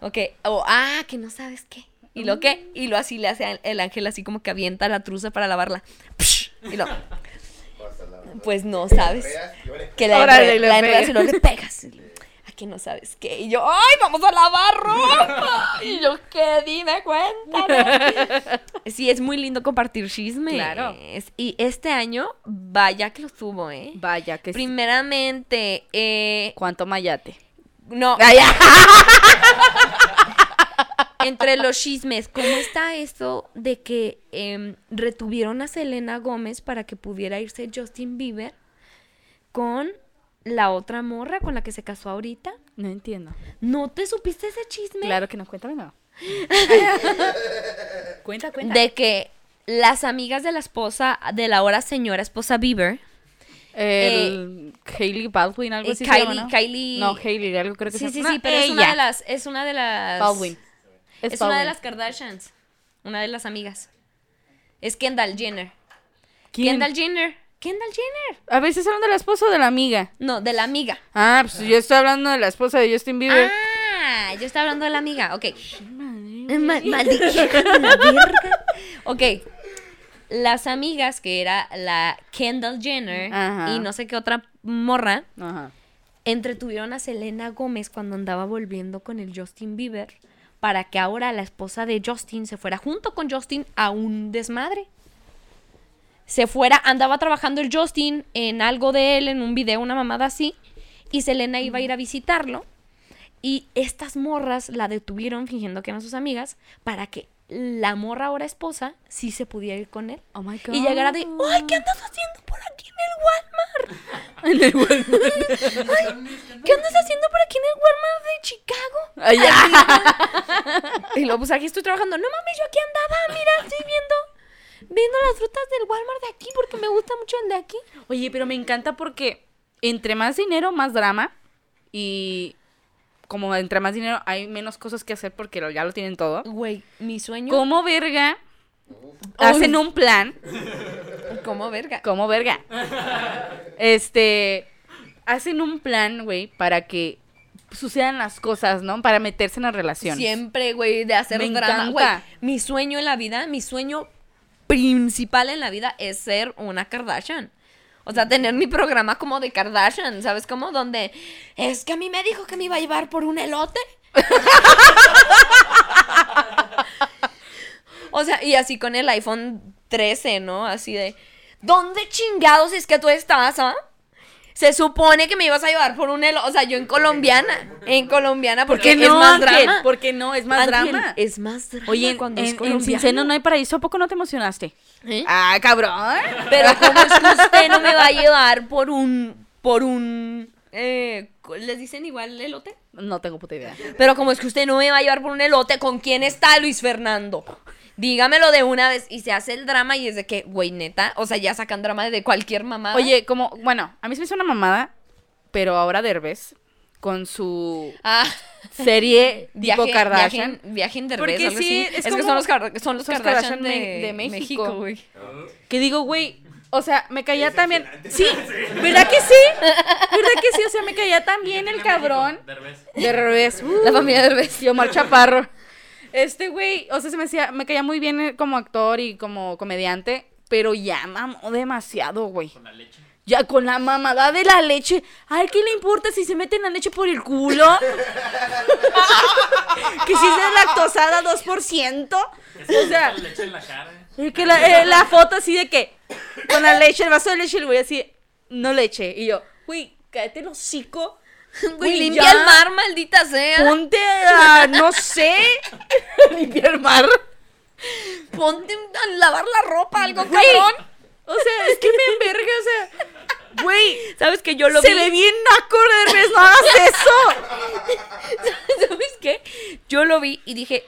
Ok, o ah, que no sabes qué. ¿Y lo qué? Y lo así le hace el ángel así como que avienta la truza para lavarla. Psh, Y lo, Hasta la- pues no sabes. Que la, la enredas pegas. y luego le pegas. Aquí no sabes qué. Y yo, ¡ay, vamos a lavar ropa! Y yo, ¿qué? Dime, cuéntame. [laughs] Sí, es muy lindo compartir chismes. Claro. Y este año, vaya que lo tuvo, ¿eh? Vaya, que sí. Primeramente, eh, ¿Cuánto mayate? no, Ay, ya. [laughs] entre los chismes, ¿cómo está esto de que em, retuvieron a Selena Gómez para que pudiera irse Justin Bieber con la otra morra con la que se casó ahorita? No entiendo. ¿No te supiste ese chisme? Claro que no, cuéntame no. [laughs] cuenta, cuenta. De que las amigas de la esposa, de la ahora señora esposa Bieber, El Hailey Baldwin, algo eh, así se Kylie- llama, ¿no? Kylie- No, Hailey, algo creo que sí, se sí, llama. sí, pero es una de las, es una de las... Baldwin. Es, una de las Kardashians, una de las amigas. Es Kendall Jenner. ¿Quién? Kendall Jenner. Kendall Jenner. A veces hablan de la esposa o de la amiga. No, de la amiga. Ah, pues yo estoy hablando de la esposa de Justin Bieber. Ah, yo estaba hablando de la amiga. Ok. Ma- maldita. [laughs] Ok. Las amigas, que era la Kendall Jenner Ajá. y no sé qué otra morra, Ajá. entretuvieron a Selena Gómez cuando andaba volviendo con el Justin Bieber para que ahora la esposa de Justin se fuera junto con Justin a un desmadre. Se fuera, andaba trabajando el Justin en algo de él, en un video, una mamada así, y Selena iba a ir a visitarlo. Y estas morras la detuvieron fingiendo que eran sus amigas para que la morra ahora esposa sí se pudiera ir con él. Oh my god. Y llegara de, ¡ay, qué andas haciendo por aquí en el Walmart! [laughs] En el Walmart. [laughs] ¿Qué andas haciendo por aquí en el Walmart de Chicago? Ay, ya. Y luego, pues aquí estoy trabajando. No mames, yo aquí andaba, mira, estoy viendo, viendo las frutas del Walmart de aquí porque me gusta mucho el de aquí. Oye, pero me encanta porque entre más dinero, más drama. Y como entre más dinero hay menos cosas que hacer porque lo- ya lo tienen todo. Güey, mi sueño. Como verga, hacen un plan. ¿Cómo verga? Como verga. Este, hacen un plan, güey, para que sucedan las cosas, ¿no? Para meterse en las relaciones. Siempre, güey, de hacer Me drama. Güey, mi sueño en la vida, mi sueño principal en la vida es ser una Kardashian. O sea, tener mi programa como de Kardashian, ¿sabes cómo? Donde es que a mí me dijo que me iba a llevar por un elote. [laughs] o sea, y así con el iPhone 13, ¿no? Así de, ¿dónde chingados es que tú estás, ah? Se supone que me ibas a llevar por un elote. O sea, yo en colombiana. En colombiana, ¿Por porque qué no, es más Ángel? drama. ¿Por qué no? Es más Ángel, drama. Es más drama Oye, cuando en, es en no hay paraíso, ¿a poco no te emocionaste? ¿Eh? Ah, cabrón. Pero ¿cómo es que usted no me va a [laughs] llevar por un... por un... eh, ¿Les dicen igual elote? No tengo puta idea. Pero como es que usted no me va a llevar por un elote, ¿con quién está Luis Fernando? Dígamelo de una vez. Y se hace el drama y es de que, güey, neta, o sea, ya sacan drama de cualquier mamá. Oye, como, bueno, a mí se me hizo una mamada, pero ahora Derbez, con su ah, serie [laughs] viaje, tipo Kardashian. Viaje, en- viaje en Derbez, Porque algo sí, así. es es, que son los, son los Kardashian, Kardashian de, México. güey. Que digo, güey, o sea, me caía también. Sí, ¿verdad que sí? ¿Verdad que sí? O sea, me caía también el cabrón. De revés. La familia de Derbez. Y Omar Chaparro. Este güey, o sea, se me hacía, me caía muy bien eh, como actor y como comediante, pero ya mamó demasiado, güey. Ya con la mamada de la leche. Ay, ¿qué le importa si se meten la leche por el culo? [laughs] que si es de lactosada 2%. O sea, leche en la cara. y que la, eh, la foto así de que con la leche, el vaso de leche, el güey así, no leche. Y yo, güey, cállate el hocico. Güey, [laughs] Güey, limpia ya. el mar, maldita sea. Ponte a, [laughs] no sé, [laughs] limpiar el mar. Ponte a lavar la ropa, algo Güey, cabrón. O sea, es que me enverga, o sea, güey, ¿Sabes que yo lo se vi? ve bien naco de revés, no hagas eso. ¿Sabes qué? Yo lo vi y dije,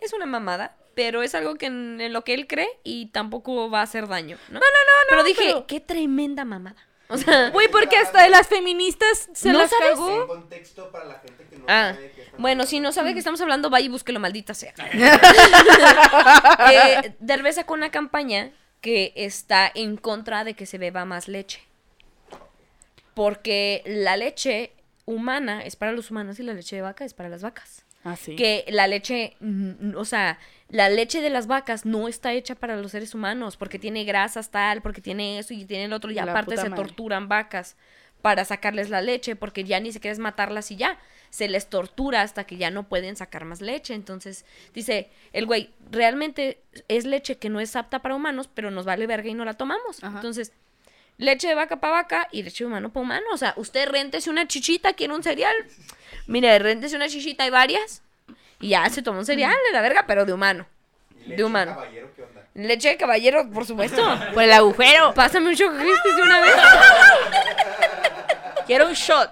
es una mamada, pero es algo que en, en lo que él cree y tampoco va a hacer daño, ¿no? No, no, no, Pero dije, pero- qué tremenda mamada. O sea, Güey, porque hasta de las feministas se ¿No las sabes? cagó. En contexto para la gente que no ah, sabe qué estamos bueno, si no sabe qué estamos hablando, vaya y búsquelo, maldita sea. [laughs] eh, Derbez sacó una campaña que está en contra de que se beba más leche. Porque la leche humana es para los humanos y la leche de vaca es para las vacas. Ah, sí. que la leche, mm, o sea, la leche de las vacas no está hecha para los seres humanos porque tiene grasas tal, porque tiene eso y tiene el otro y La aparte se madre. torturan vacas para sacarles la leche porque ya ni siquiera es matarlas y ya, se les tortura hasta que ya no pueden sacar más leche. Entonces, dice, el güey, realmente es leche que no es apta para humanos, pero nos vale verga y no la tomamos. Ajá. Entonces, leche de vaca para vaca y leche de humano para humano. O sea, usted réntese una chichita, quiere un cereal. Mire, réntese una chichita, hay varias. Y ya se toma un cereal de la verga, pero de humano. ¿Y leche De humano. caballero qué onda? Leche de caballero, por supuesto. [laughs] Por el agujero. Pásame un choco crispy de una vez. [laughs] Quiero un shot.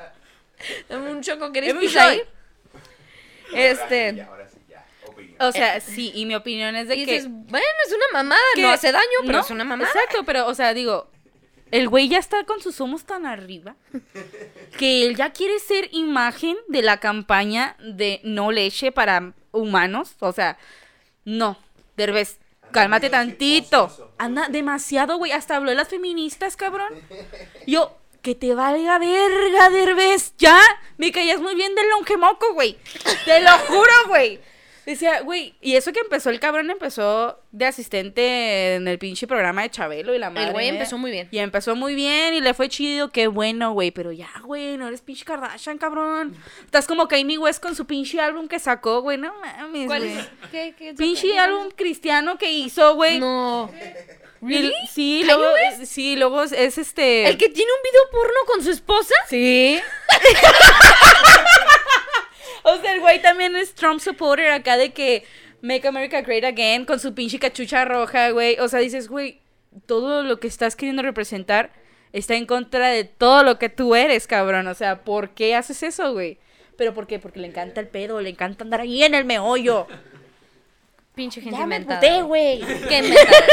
Dame un choco Dame un crispy ahí. Este. Ya, ahora sí, ya. Opinión. O sea, sí, y mi opinión es de Y que... dices, bueno, es una mamada, que- no hace daño, pero no, es una mamada. Exacto, pero, o sea, digo, el güey ya está con sus humos tan arriba que él ya quiere ser imagen de la campaña de no leche para humanos. O sea, no, Derbez, cálmate tantito. Anda demasiado, güey. Hasta habló de las feministas, cabrón. Yo, que te valga verga, Derbez. Ya, me caías muy bien del longemoco, güey. Te lo juro, güey. Decía, güey, y eso que empezó el cabrón empezó de asistente en el pinche programa de Chabelo y la madre. El güey empezó muy bien. Y empezó muy bien y le fue chido, qué bueno, güey. Pero ya, güey, no eres pinche Kardashian, cabrón. Estás como Kanye West con su pinche álbum que sacó, güey. No mames, ¿Cuál es? ¿Qué, qué Pinche álbum cristiano que hizo, güey. No. ¿Really? Sí, ¿Kanye luego, sí, luego es este. ¿El que tiene un video porno con su esposa? Sí. [laughs] o sea, el güey también es Trump supporter acá de que Make America Great Again con su pinche cachucha roja, güey. O sea, dices, güey, todo lo que estás queriendo representar está en contra de todo lo que tú eres, cabrón. O sea, ¿por qué haces eso, güey? ¿Pero por qué? Porque le encanta el pedo, le encanta andar ahí en el meollo. Pinche gente Ya me inventada. emputé, güey. Qué inventadas.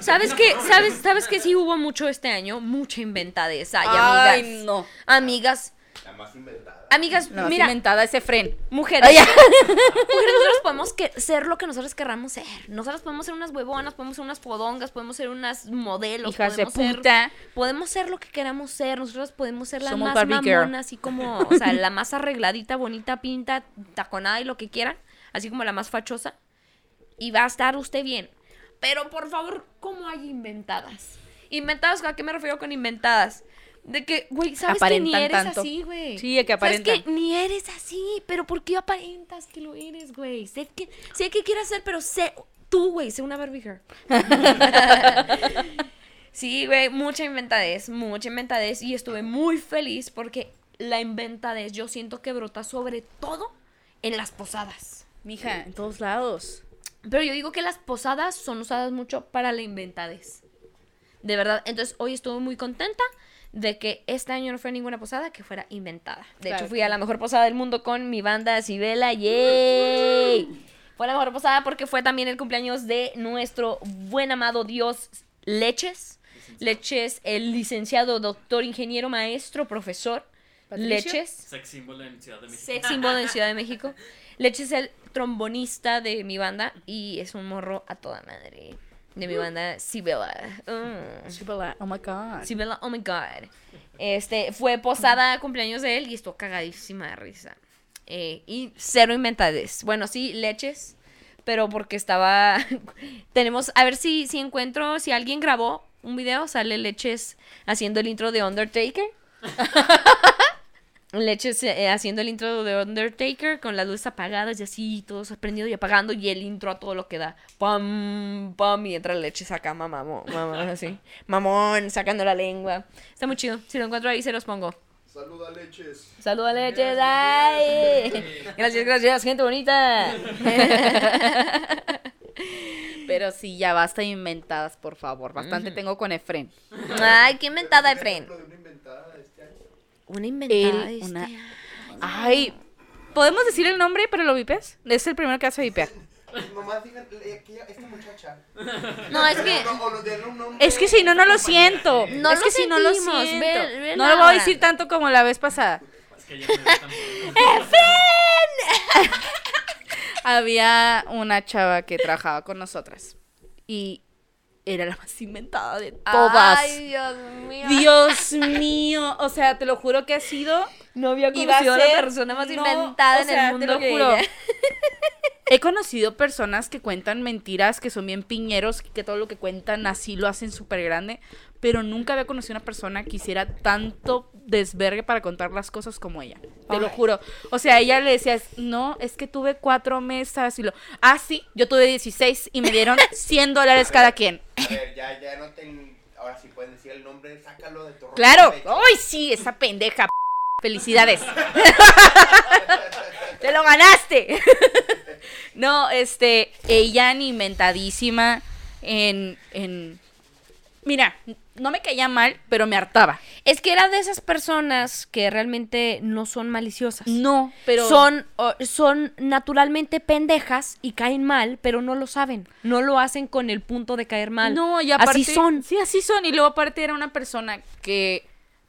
¿Sabes qué? ¿Sabes, ¿Sabes qué sí hubo mucho este año? Mucha inventadez. Ay, amigas. Ay, no. Amigas. La más inventada. Amigas, No, mira, inventada ese fren. mujeres. [laughs] Mujeres, nosotros podemos que- ser lo que nosotros querramos ser. Nosotras podemos ser unas huevonas, podemos ser unas podongas, podemos ser unas modelos. Hijas de podemos ser- puta. podemos ser lo que queramos ser. Nosotros podemos ser la Somos más Barbie girl. mamona, así como, o sea, la más arregladita, bonita, pinta, taconada y lo que quieran. Así como la más fachosa. Y va a estar usted bien. Pero por favor, ¿cómo hay inventadas? Inventadas, ¿a qué me refiero con inventadas? De que, güey, ¿sabes que ni eres tanto. así, güey? Sí, de que ¿Sabes aparentan. que ni eres así? ¿Pero por qué aparentas que lo eres, güey? Sé que, sé que quieres ser, pero sé tú, güey, sé una Barbie girl. [laughs] sí, güey, mucha inventadez, mucha inventadez. Y estuve muy feliz porque la inventadez yo siento que brota sobre todo en las posadas. Mija, en todos lados. Pero yo digo que las posadas son usadas mucho para la inventadez. De verdad. Entonces hoy estuve muy contenta de que este año no fue ninguna posada que fuera inventada. De Claro hecho, fui a la mejor posada del mundo con mi banda Sibela. ¡Yay! Fue la mejor posada porque fue también el cumpleaños de nuestro buen amado Dios Leches. Leches, el licenciado, doctor, ingeniero, maestro, profesor. ¿Patricio? Leches Sex símbolo en Ciudad de México. sex symbol en Ciudad de México. [laughs] Leche es el trombonista de mi banda y es un morro a toda madre. De mi banda, Sibela. Mm. Oh my god. Sibela, oh my god. Este, fue posada cumpleaños de él y estuvo cagadísima de risa. Eh, y cero inventades. Bueno, sí, leches, pero porque estaba... [laughs] Tenemos, a ver si, si encuentro, si alguien grabó un video, sale leches haciendo el intro de Undertaker. [laughs] Leches eh, haciendo el intro de Undertaker con las luces apagadas y así, todos prendiendo y apagando y el intro a todo lo que da. Pam, pam, y entra Leches acá, mamá, mamá, así. Mamón, sacando la lengua. Está muy chido. Si lo encuentro ahí, se los pongo. Saluda leches. Saludos, Leches. ¡Ay! [laughs] Gracias, gracias, gente bonita. [laughs] Pero sí, ya basta de inventadas, por favor. Bastante tengo con Efren. Ay, qué inventada, Efren. Ejemplo de una inventada este año. Una inventada. Él, este una- año. Ay, ¿podemos decir el nombre, pero lo vipes? Es el primero que hace vipear. Nomás digan, eh, aquella- esta muchacha. No, es que. Es que si no, no lo siento. No es lo que si no lo sentimos, siento. ve- ve no lo voy a decir tanto como la vez pasada. Es que yo me gustan [laughs] Había una chava que trabajaba con nosotras. Y era la más inventada de todas. Ay, Dios mío. Dios mío. O sea, te lo juro que ha sido. No había conocido a la persona más no, inventada o en el te mundo lo que juro. ella. [laughs] He conocido personas que cuentan mentiras, que son bien piñeros, que todo lo que cuentan así lo hacen súper grande, pero nunca había conocido una persona que hiciera tanto desvergue para contar las cosas como ella. Te lo juro. O sea, ella le decía, no, es que tuve cuatro mesas y lo... Ah, sí, yo tuve 16 y me dieron [laughs] 100 dólares cada quien. A ver, ya, ya no ten. Ahora sí pueden decir el nombre, sácalo de tu Claro. de. ¡Ay, sí! Esa pendeja. p- Felicidades. [laughs] Te lo ganaste. [laughs] no, este, ella ni inventadísima en, en... Mira, no me caía mal, pero me hartaba. Es que era de esas personas que realmente no son maliciosas. No, pero... Son, son naturalmente pendejas y caen mal, pero no lo saben. No lo hacen con el punto de caer mal. No, y aparte... Así son. Sí, así son. Y luego aparte era una persona que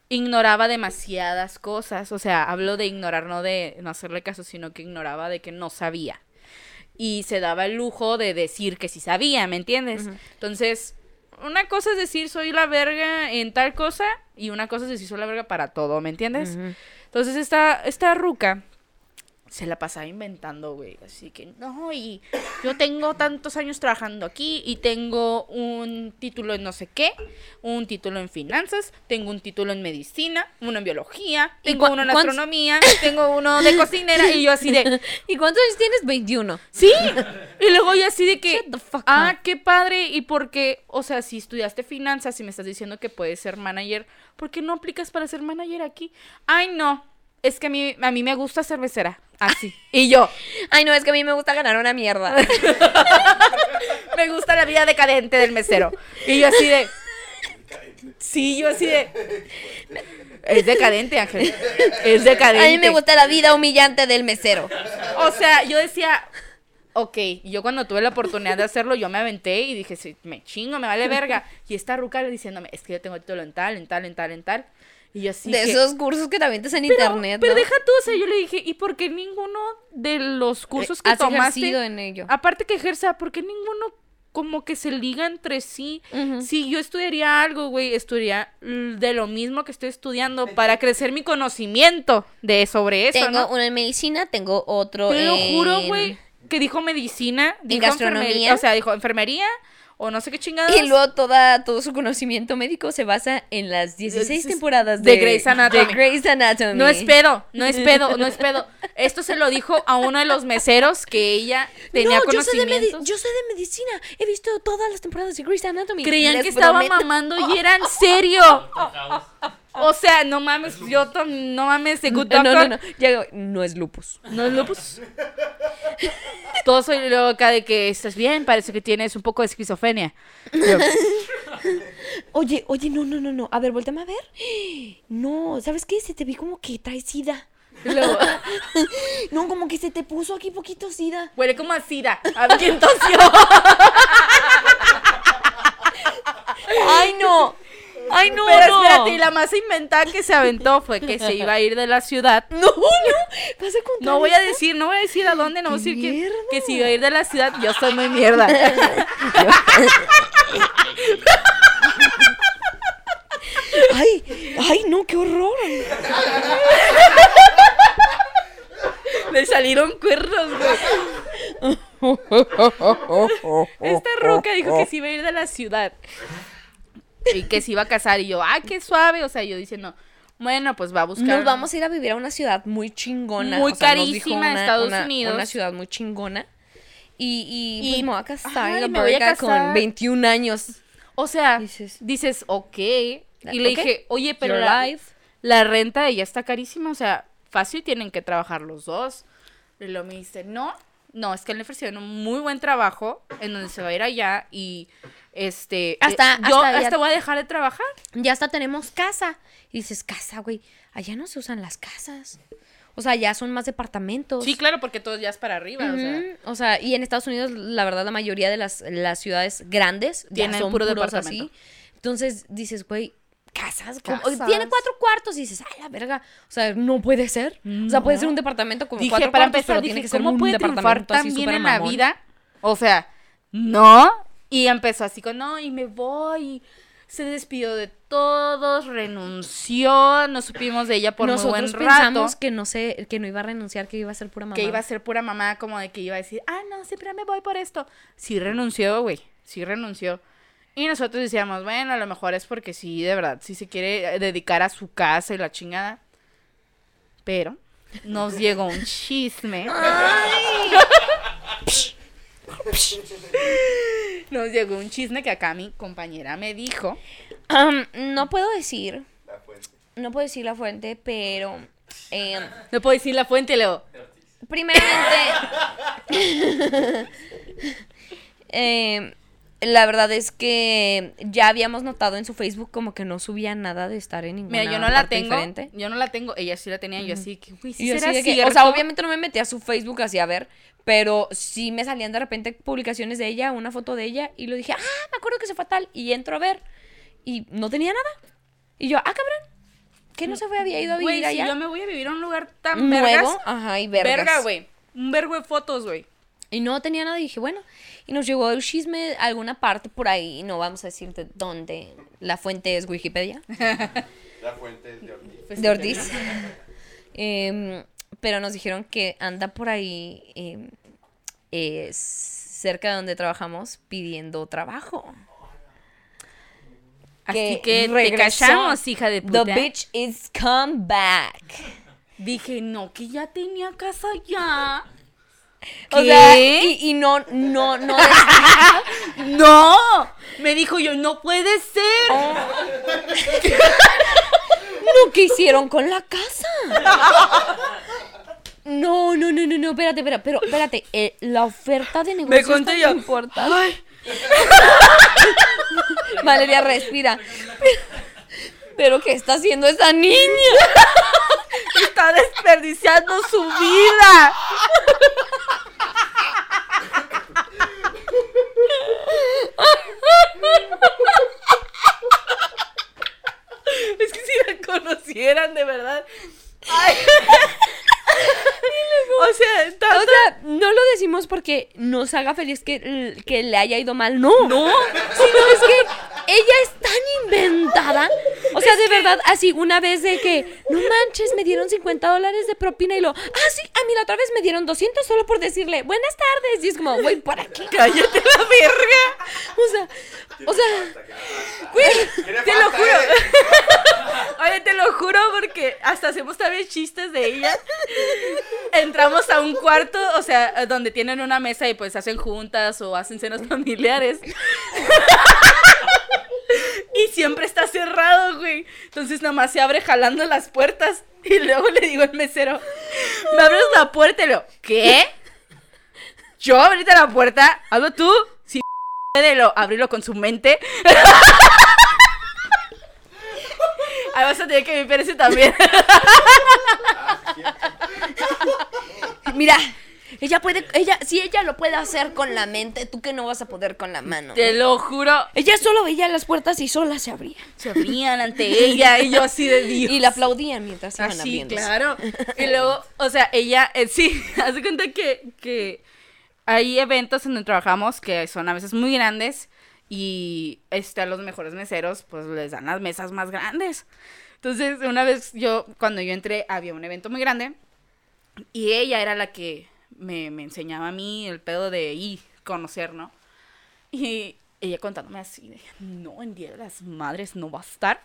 ignoraba demasiadas cosas. O sea, hablo de ignorar, no de no hacerle caso, sino que ignoraba de que no sabía. Y se daba el lujo de decir que sí sabía, ¿me entiendes? Entonces, una cosa es decir soy la verga en tal cosa y una cosa es decir soy la verga para todo, ¿me entiendes? Entonces esta, esta ruca se la pasaba inventando, güey. Así que, no, y yo tengo tantos años trabajando aquí y tengo un título en no sé qué, un título en finanzas, tengo un título en medicina, uno en biología, ¿Y tengo uno en astronomía, tengo uno de [laughs] cocinera y yo así de, [laughs] ¿Y cuántos años tienes? 21. sí. Y luego yo así de que, ah, qué padre. Y porque, o sea, si estudiaste finanzas y me estás diciendo que puedes ser manager, ¿por qué no aplicas para ser manager aquí? Ay, no. Es que a mí, a mí me gusta ser mesera. Así. Y yo, Ay, no, es que a mí me gusta ganar una mierda. [laughs] me gusta la vida decadente del mesero. Y yo así de. Sí, yo así de. Es decadente, Ángel. Es decadente. A mí me gusta la vida humillante del mesero. O sea, yo decía, ok, yo cuando tuve la oportunidad de hacerlo, yo me aventé y dije, sí, me chingo, me vale verga. Y esta ruca diciéndome, es que yo tengo título en tal, en tal, en tal, en tal. Y yo así de que- esos cursos que te avientas en pero, internet. pero ¿no? deja tú, o sea, yo le dije, ¿y por qué ninguno de los cursos que Eh, has tomaste? ejercido en ello. Aparte que ejerza, ¿por qué ninguno como que se liga entre sí? Si yo estudiaría algo, güey, estudiaría de lo mismo que estoy estudiando para crecer mi conocimiento de sobre eso, Tengo ¿no? uno en medicina, tengo otro Te lo juro, güey, que dijo medicina, dijo gastronomía. enfermería, o sea, dijo enfermería o no sé qué chingados. Y luego toda, todo su conocimiento médico se basa en las 16 Es- temporadas de, de Grey's Anatomy. de Grey's Anatomy. No es pedo, no es [laughs] pedo, no es pedo. Esto se lo dijo a uno de los meseros que ella tenía no, yo sé, de medi- conocimientos. yo sé de medicina. He visto todas las temporadas de Grey's Anatomy. Creían Les que estaba prometo- mamando y [laughs] era en serio. O sea, no mames, yo no mames, de Good No, no, no, no. Es lupus. No es lupus. [laughs] Todo soy loca de que estás bien, parece que tienes un poco de esquizofrenia. Yo, [laughs] Oye, oye, no, no, no, no. A ver, vuéltame a ver. [gasps] No, ¿sabes qué? Se te vi como que traes sida. [laughs] luego, No, como que se te puso aquí poquito sida. huele como a sida. A ver quién tosió. ¡Ay, no! ¡Ay, no, Pero no! espérate, y la más inventada que se aventó fue que se iba a ir de la ciudad. [laughs] No, no. ¿Vas a contar No voy a eso? decir, no voy a decir a dónde, no voy a ¡Qué decir que, que si iba a ir de la ciudad, yo soy muy mierda. [laughs] ¡Ay! ¡Ay, no! ¡Qué horror! Le salieron cuernos, güey. [laughs] Esta roca dijo que se iba a ir de la ciudad. Y que se iba a casar. Y yo, ¡ay, qué suave! O sea, yo diciendo, bueno, pues va a buscar. Nos vamos a ir a vivir a una ciudad muy chingona. Muy o sea, carísima, una- Estados una- Unidos. Una ciudad muy chingona. Y, y, Y- pues me voy a casar Ay, en me voy a casar. con 21 años. O sea, Dices- dices, ok. Y le dije, oye, pero la, la renta de ella está carísima. O sea, fácil tienen que trabajar los dos. Y luego me dice, no, no, es que le ofrecieron un muy buen trabajo en donde se va a ir allá y este. Hasta- eh, yo hasta voy a dejar de trabajar. Ya hasta tenemos casa. Y dices, casa, güey. Allá no se usan las casas. O sea, ya son más departamentos. Sí, claro, porque todo ya es para arriba. O sea. O sea, y en Estados Unidos, la verdad, la mayoría de las, las ciudades grandes ya Tienen son puro puros así. Entonces dices, güey, casas. Casas. tiene cuatro cuartos y dices, ay, la verga. O sea, no puede ser. O sea, puede ser un departamento como Dije, cuatro para cuartos, empezar, pero dije, tiene que ser ¿cómo un departamento así súper en la vida? O sea, no. Y empezó así con, no, y me voy. se despidió de todos, renunció, no supimos de ella por Nosotros muy buen rato. pensamos que no sé, que no iba a renunciar, que iba a ser pura mamá. que iba a ser pura mamá, como de que iba a decir, ah, no, siempre me voy por esto. Sí renunció, güey, sí renunció. Y nosotros decíamos, bueno, a lo mejor es porque sí, de verdad, sí se quiere eh, dedicar a su casa y la chingada. Pero nos llegó un chisme. [laughs] [laughs] Nos llegó un chisme que acá mi compañera me dijo. No puedo decir, La fuente. no puedo decir la fuente, pero em, No puedo decir la fuente, Leo. primeramente, [laughs] em, la verdad es que ya habíamos notado en su Facebook como que no subía nada de estar en ninguna Mira, yo no la tengo. diferente. Yo no la tengo. Ella sí la tenía. Yo así que, güey, Y si yo será así que- o sea, obviamente no me metí a su Facebook así a ver, pero sí me salían de repente publicaciones de ella, una foto de ella, y lo dije, ah, me acuerdo que se fue a tal, y entro a ver, y no tenía nada. Y yo, ah, cabrón, que no se fue, había ido a Güey, vivir si allá. yo me voy a vivir a un lugar tan Nuevo, vergas. ajá, y vergas. Verga, güey. Un vergo de fotos, güey. Y no tenía nada, y dije, bueno, y nos llegó el chisme a alguna parte por ahí, no vamos a decirte dónde, la fuente es Wikipedia. [laughs] La fuente es de Ortiz. de Ortiz. [laughs] Em, pero nos dijeron que anda por ahí eh, eh, cerca de donde trabajamos pidiendo trabajo. Así que te cachamos, hija de puta. The bitch is come back. Dije, no, que ya tenía casa ya. O ¿Qué? sea, y, y no, no, no. [laughs] ¡No! Me dijo yo, no puede ser. [laughs] No, ¿qué hicieron con la casa? No, no, no, no, no, espérate, espérate, pero espérate, eh, la oferta de negocio es conté yo. importante. [laughs] Valeria, respira. Pero, ¿qué está haciendo esa niña? [laughs] Está desperdiciando su vida. Es que si la conocieran de verdad. Ay. O sea, O sea, no lo decimos porque nos haga feliz que, que le haya ido mal, no. No. Sino es que ella es tan inventada. O sea, de verdad, así una vez de que, no manches, me dieron 50 dólares de propina y lo, ah, sí, a mí la otra vez me dieron 200 solo por decirle, buenas tardes. Y es como, güey, ¿para qué? [laughs] cállate la verga. O sea, o sea, Güey, te lo juro. [laughs] Oye, te lo juro porque hasta hacemos también chistes de ella. Entramos a un cuarto, o sea, donde tienen una mesa y pues hacen juntas o hacen cenas familiares. [laughs] Y siempre está cerrado, Entonces nada más se abre jalando las puertas. Y luego le digo al mesero, ¿me abres la puerta? Y lo, ¿qué? Yo abrirte la puerta, hazlo tú. Si puede, lo, abrirlo con su mente. [laughs] Ahí vas a tener que limpiar ese también. [laughs] mira, ella puede, ella, si ella lo puede hacer con la mente, tú que no vas a poder con la mano. Te lo juro. Ella solo veía las puertas y sola se abrían. Se abrían ante [laughs] ella y yo así de Dios. Y la aplaudían mientras iban Así, abriendo. claro. Y luego, o sea, ella, eh, sí, [laughs] hace cuenta que, que hay eventos en donde trabajamos que son a veces muy grandes y este, a los mejores meseros pues les dan las mesas más grandes. Entonces, una vez yo, cuando yo entré, había un evento muy grande y ella era la que me, me enseñaba a mí el pedo de ir, conocer, ¿no? Y ella contándome así, de, no, en Día de las Madres no va a estar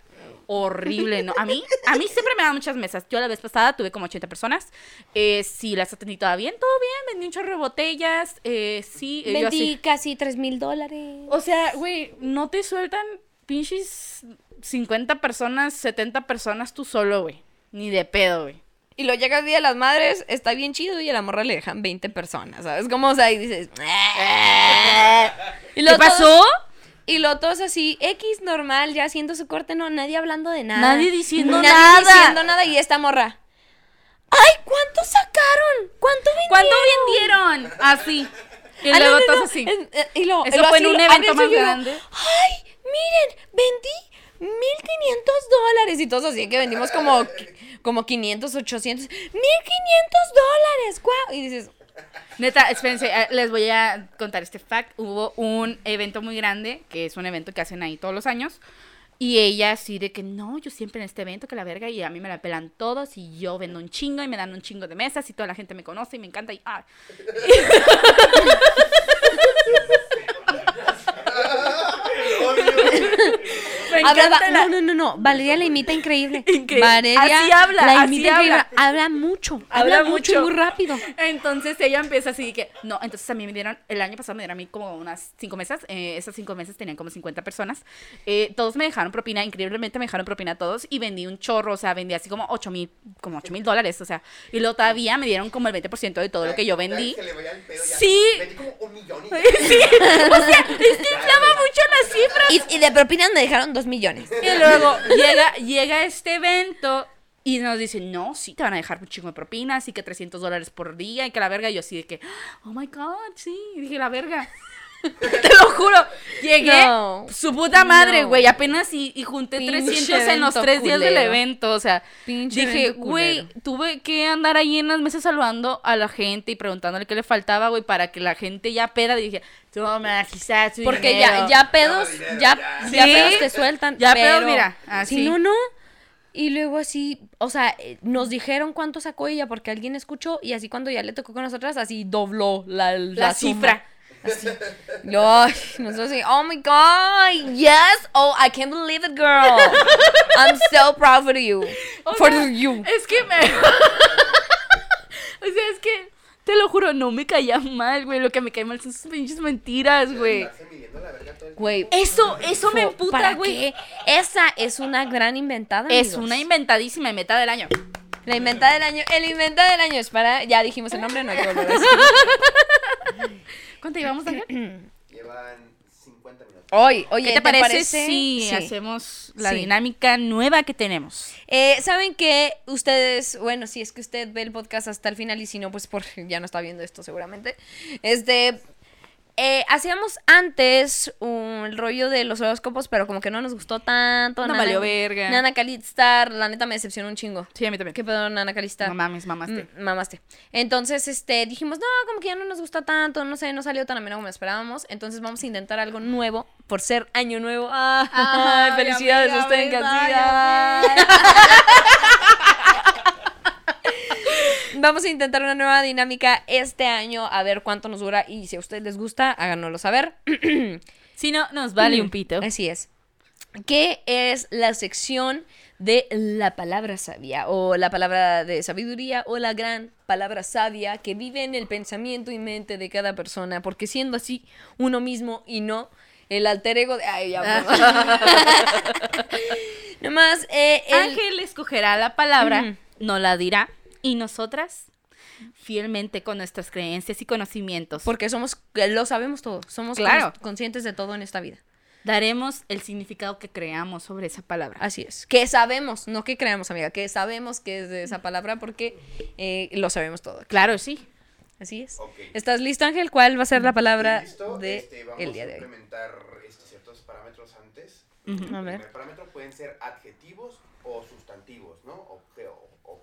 horrible, ¿no? A mí, a mí siempre me dan muchas mesas. Yo la vez pasada tuve como 80 personas. Eh, sí, las atendí toda bien, todo bien. Vendí un chorro de botellas. Eh, sí, eh, Vendí así- casi 3 mil dólares. O sea, güey, no te sueltan pinches 50 personas, 70 personas tú solo, güey. Ni de pedo, güey. Y lo llega el Día de las Madres, está bien chido y a la morra le dejan 20 personas, ¿sabes? Como, o sea, y dices... y ¿Qué pasó? todos- y lo todos así, X normal, ya haciendo su corte, no, nadie hablando de nada. Nadie diciendo Nadie nada. diciendo nada y esta morra. ¡Ay, cuánto sacaron! ¿Cuánto vendieron? ¿Cuánto vendieron? Así. Y Ah, luego todos así. eh, Eso fue en un evento más grande. ¡Ay, miren! Vendí 1500 dólares y todos así que vendimos como, como 500, 800. 1500 dólares. ¡Guau! Y dices, Neta, espérense, eh, les voy a contar este fact. Hubo un evento muy grande, que es un evento que hacen ahí todos los años. Y ella así de que no, yo siempre en este evento, que la verga, y a mí me la pelan todos, y yo vendo un chingo, y me dan un chingo de mesas, y toda la gente me conoce, y me encanta, y ah. [laughs] Me habla- encanta la- no, no, no, no. Valeria la imita increíble. [laughs] Increíble. Valeria Así habla, la así imita increíble. habla. Habla mucho. Habla Habla, mucho y mucho. muy rápido. Entonces ella empieza así que, no, entonces a mí me dieron, el año pasado me dieron a mí como unas cinco mesas, eh, esas cinco mesas tenían como 50 personas, eh, todos me dejaron propina, increíblemente me dejaron propina a todos y vendí un chorro, o sea, vendí así como 8 mil, como 8 mil dólares, o sea, y luego todavía me dieron como el 20% de todo lo que yo vendí. Se le vaya el pedo ya. Sí. Vendí como un millón y [laughs] Sí, o sea, es que inflama mucho las cifras. Y, y de propinas me dejaron dos millones. Y luego llega, llega este evento y nos dicen, no, sí, te van a dejar un chingo de propinas y que 300 dólares por día y que la verga. Y yo así de que, oh my god, sí. Dije, la verga. [laughs] Te lo juro. Llegué, No. su puta madre, No. güey. Apenas y, y junté Pinche 300 en los tres días del evento. O sea, Pinche dije, güey, tuve que andar ahí en las mesas saludando a la gente y preguntándole qué le faltaba, güey, para que la gente ya peda. Y dije, toma, quizás Porque dinero". ya, ya pedos, ya, Sí. ya pedos te sueltan. Ya pero pedos, mira, así. Si no, no. Y luego así, o sea, eh, nos dijeron cuánto sacó ella porque alguien escuchó y así cuando ya le tocó con nosotras, así dobló la, la, La suma. cifra. Así. Y luego, ay, nosotros así, oh my god, yes, oh, I can't believe it, girl. I'm so proud for you. O for sea, you. Es que me. [laughs] o sea, es que. Te lo juro, no me caía mal, güey. Lo que me cae mal son sus pinches mentiras, güey. Güey, Eso, eso me emputa, ¿para güey. qué? Esa es una gran inventada. Es amigos. una inventadísima meta del año. La inventada del año. El inventada del año es para. Ya dijimos el nombre, no hay que volver a decir. [laughs] ¿Cuánto llevamos, Ángel? [clears throat] Llevan 50 minutos. Hoy, oye, ¿Qué te parece, si hacemos la Sí. dinámica nueva que tenemos? Eh, Saben que ustedes, bueno, si es que usted ve el podcast hasta el final y si no, pues por [laughs] ya no está viendo esto seguramente. Este, eh, hacíamos antes un rollo de los horóscopos, pero como que no nos gustó tanto. No Nana- valió verga. Nana Calistar, la neta me decepcionó un chingo. Sí, a mí también. ¿Qué pedo, Nana Calistar? No mames, mamaste. Mm, mamaste. Entonces, este, dijimos, no, como que ya no nos gusta tanto, no sé, no salió tan ameno como esperábamos. Entonces vamos a intentar algo nuevo por ser año nuevo. [laughs] ¡Ay, Ay, felicidades a usted en ¿verdad? [laughs] Vamos a intentar una nueva dinámica este año, a ver cuánto nos dura. Y si a ustedes les gusta, háganoslo saber. [clears throat] Si no, nos vale un pito. Así es. ¿Qué es la sección de la palabra sabia? O la palabra de sabiduría o la gran palabra sabia que vive en el pensamiento y mente de cada persona. Porque siendo así uno mismo y no el alter ego de... Ay, ya. [laughs] [laughs] Nomás, eh, el- Ángel escogerá la palabra, no la dirá, y nosotras, fielmente con nuestras creencias y conocimientos, Porque somos, lo sabemos todo. Somos Claro. cons- conscientes de todo en esta vida. daremos el significado que creamos sobre esa palabra. Así es. Que sabemos, no que creamos, amiga, que sabemos que es de esa palabra porque eh, lo sabemos todo. Claro, sí. Así es. Ok. ¿Estás listo, Ángel? ¿Cuál va a ser la palabra Listo, de este, vamos el día de a hoy? implementar este, ciertos parámetros antes. A El ver. primer parámetro pueden ser adjetivos o sustantivos, ¿no? O-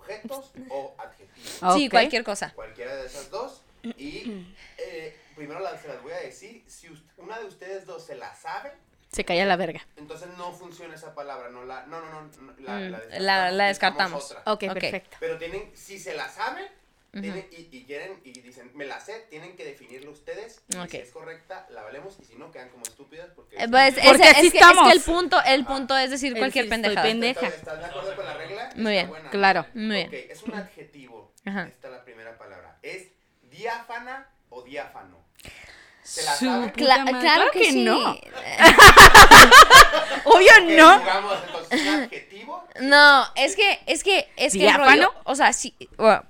objetos o adjetivos. Sí, Ok. cualquier cosa. Cualquiera de esas dos. Y eh, primero las, se las voy a decir. Si us- una de ustedes dos se la sabe, Se calla la verga. entonces no funciona esa palabra. No, la, no, no, no, no, la, Mm, la la- descartamos, la buscamos descartamos. otra. Ok, Ok. perfecto. Pero tienen, si se la saben tienen- y, y quieren y dicen, me la sé, tienen que definirlo ustedes. Y Ok. si es correcta, la valemos. Y si no, quedan como estúpidas porque... Eh, pues, Porque ese- así es, que, es que el punto, el punto es decir El cualquier sí estoy pendejada. pende- pendeja. ¿Estás, estás de acuerdo con la regla? Muy bien, buena. claro. Muy bien. Es un adjetivo. Ajá. Esta es la primera palabra. ¿Es diáfana o diáfano? ¿Se la Su saben? puta Cla- madre. claro que, sí. no. [laughs] Obvio Ok, no. Jugamos entonces un adjetivo. No, es que, es que, es que el ¿Diáfano? rollo, o sea, sí, bueno,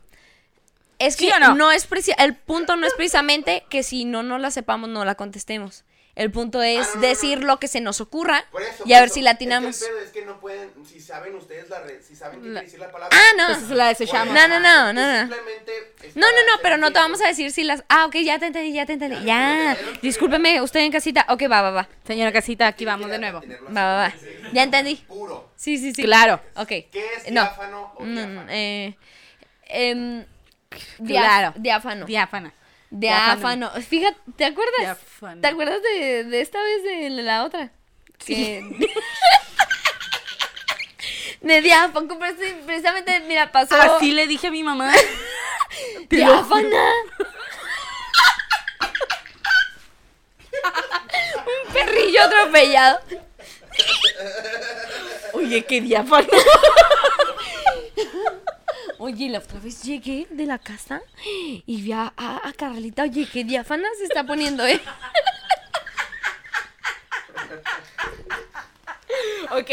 es ¿Sí que no? no? es preci- el punto no es precisamente que si no no la sepamos no la contestemos. El punto es Ah, no, no, decir no. lo que se nos ocurra Por eso, y a por ver eso. si la Es que el atinamos. es que no pueden, si saben ustedes la re- si saben La- decir la palabra. Ah, no. Entonces la desechamos. No, no, no, no, no. Simplemente No, no, pero no te vamos a decir si las... Ah, ok, ya te entendí, ya te entendí. Ya, discúlpeme, usted en casita. Ok, va, va, va. Señora Casita, aquí vamos de nuevo. Va, va, va. Ya entendí. Puro. Sí, sí, sí. Claro. Ok. ¿Qué es No. diáfano o Mm, diáfano? eh, em, Claro. Diáfano. Diáfana. Diáfano. Fíjate, ¿te acuerdas? Diáfano. ¿Te acuerdas de, de esta vez de la otra? Que- de diáfano. preci- Precisamente, mira, pasó. Así le dije a mi mamá. [laughs] Diáfana. [laughs] Un perrillo atropellado. Oye, qué diáfano. [laughs] Oye, la otra vez llegué de la casa y vi a, a, a Carlita. Oye, qué diáfana se está poniendo, ¿eh? ok.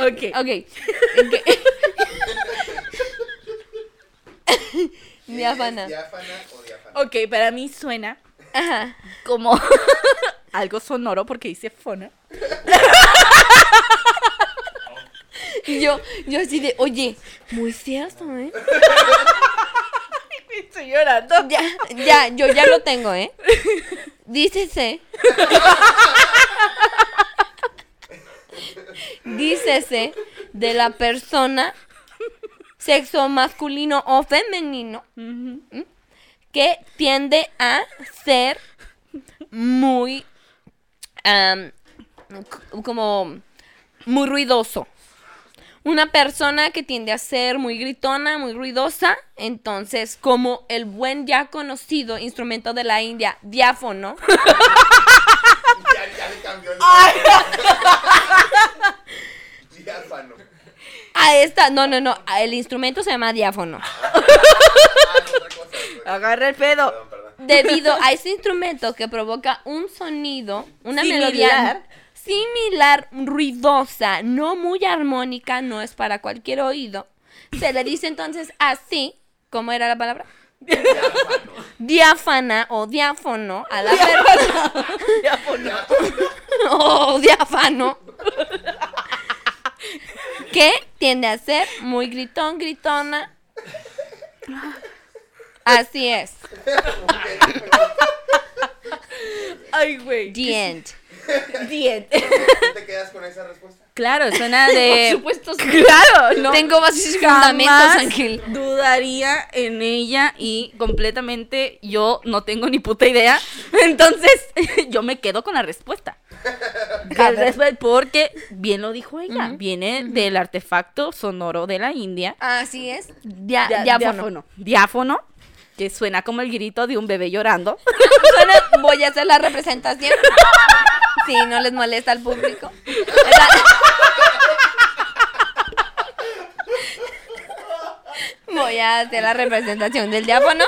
Ok. Ok. [laughs] ¿Qué Diáfana. diáfana o diáfano? Ok, para mí suena Ajá. como [laughs] algo sonoro porque dice fona. [laughs] Y [laughs] yo, yo así de, oye, muy cierto, ¿eh? [laughs] Estoy llorando. Ya, ya, yo ya lo tengo, ¿eh? Dícese. Dícese de la persona, sexo masculino o femenino, que tiende a ser muy, como, muy ruidoso. Una persona que tiende a ser muy gritona, muy ruidosa. Entonces, como el buen ya conocido instrumento de la India, diáfono. Ya, ya le cambió el Diáfano. A esta, no, no, no, el instrumento se llama diáfono. Ah. Agarra el pedo. Perdón, perdón. Debido a ese instrumento que provoca un sonido, una Similar. melodía similar, ruidosa, no muy armónica, no es para cualquier oído. Se le dice entonces así, ¿cómo era la palabra? Diáfano. Diáfana o diáfono a la persona. [laughs] o diáfano. que tiende a ser muy gritón, gritona. Así es. Ay, güey. The end. [laughs] Bien. ¿Tú te quedas con esa respuesta? Claro, suena de. [laughs] Por supuesto, sí. Claro, no. Tengo bases y fundamentos, Ángel. dudaría en ella y completamente yo no tengo ni puta idea. [laughs] Entonces, yo me quedo con la respuesta. Porque bien lo dijo ella, viene del artefacto sonoro de la India. Así es. Dia- Dia- diáfono. diáfono. Diáfono, que suena como el grito de un bebé llorando. Suena- voy a hacer la representación. Si no les molesta al público. Voy a hacer la representación del diáfono.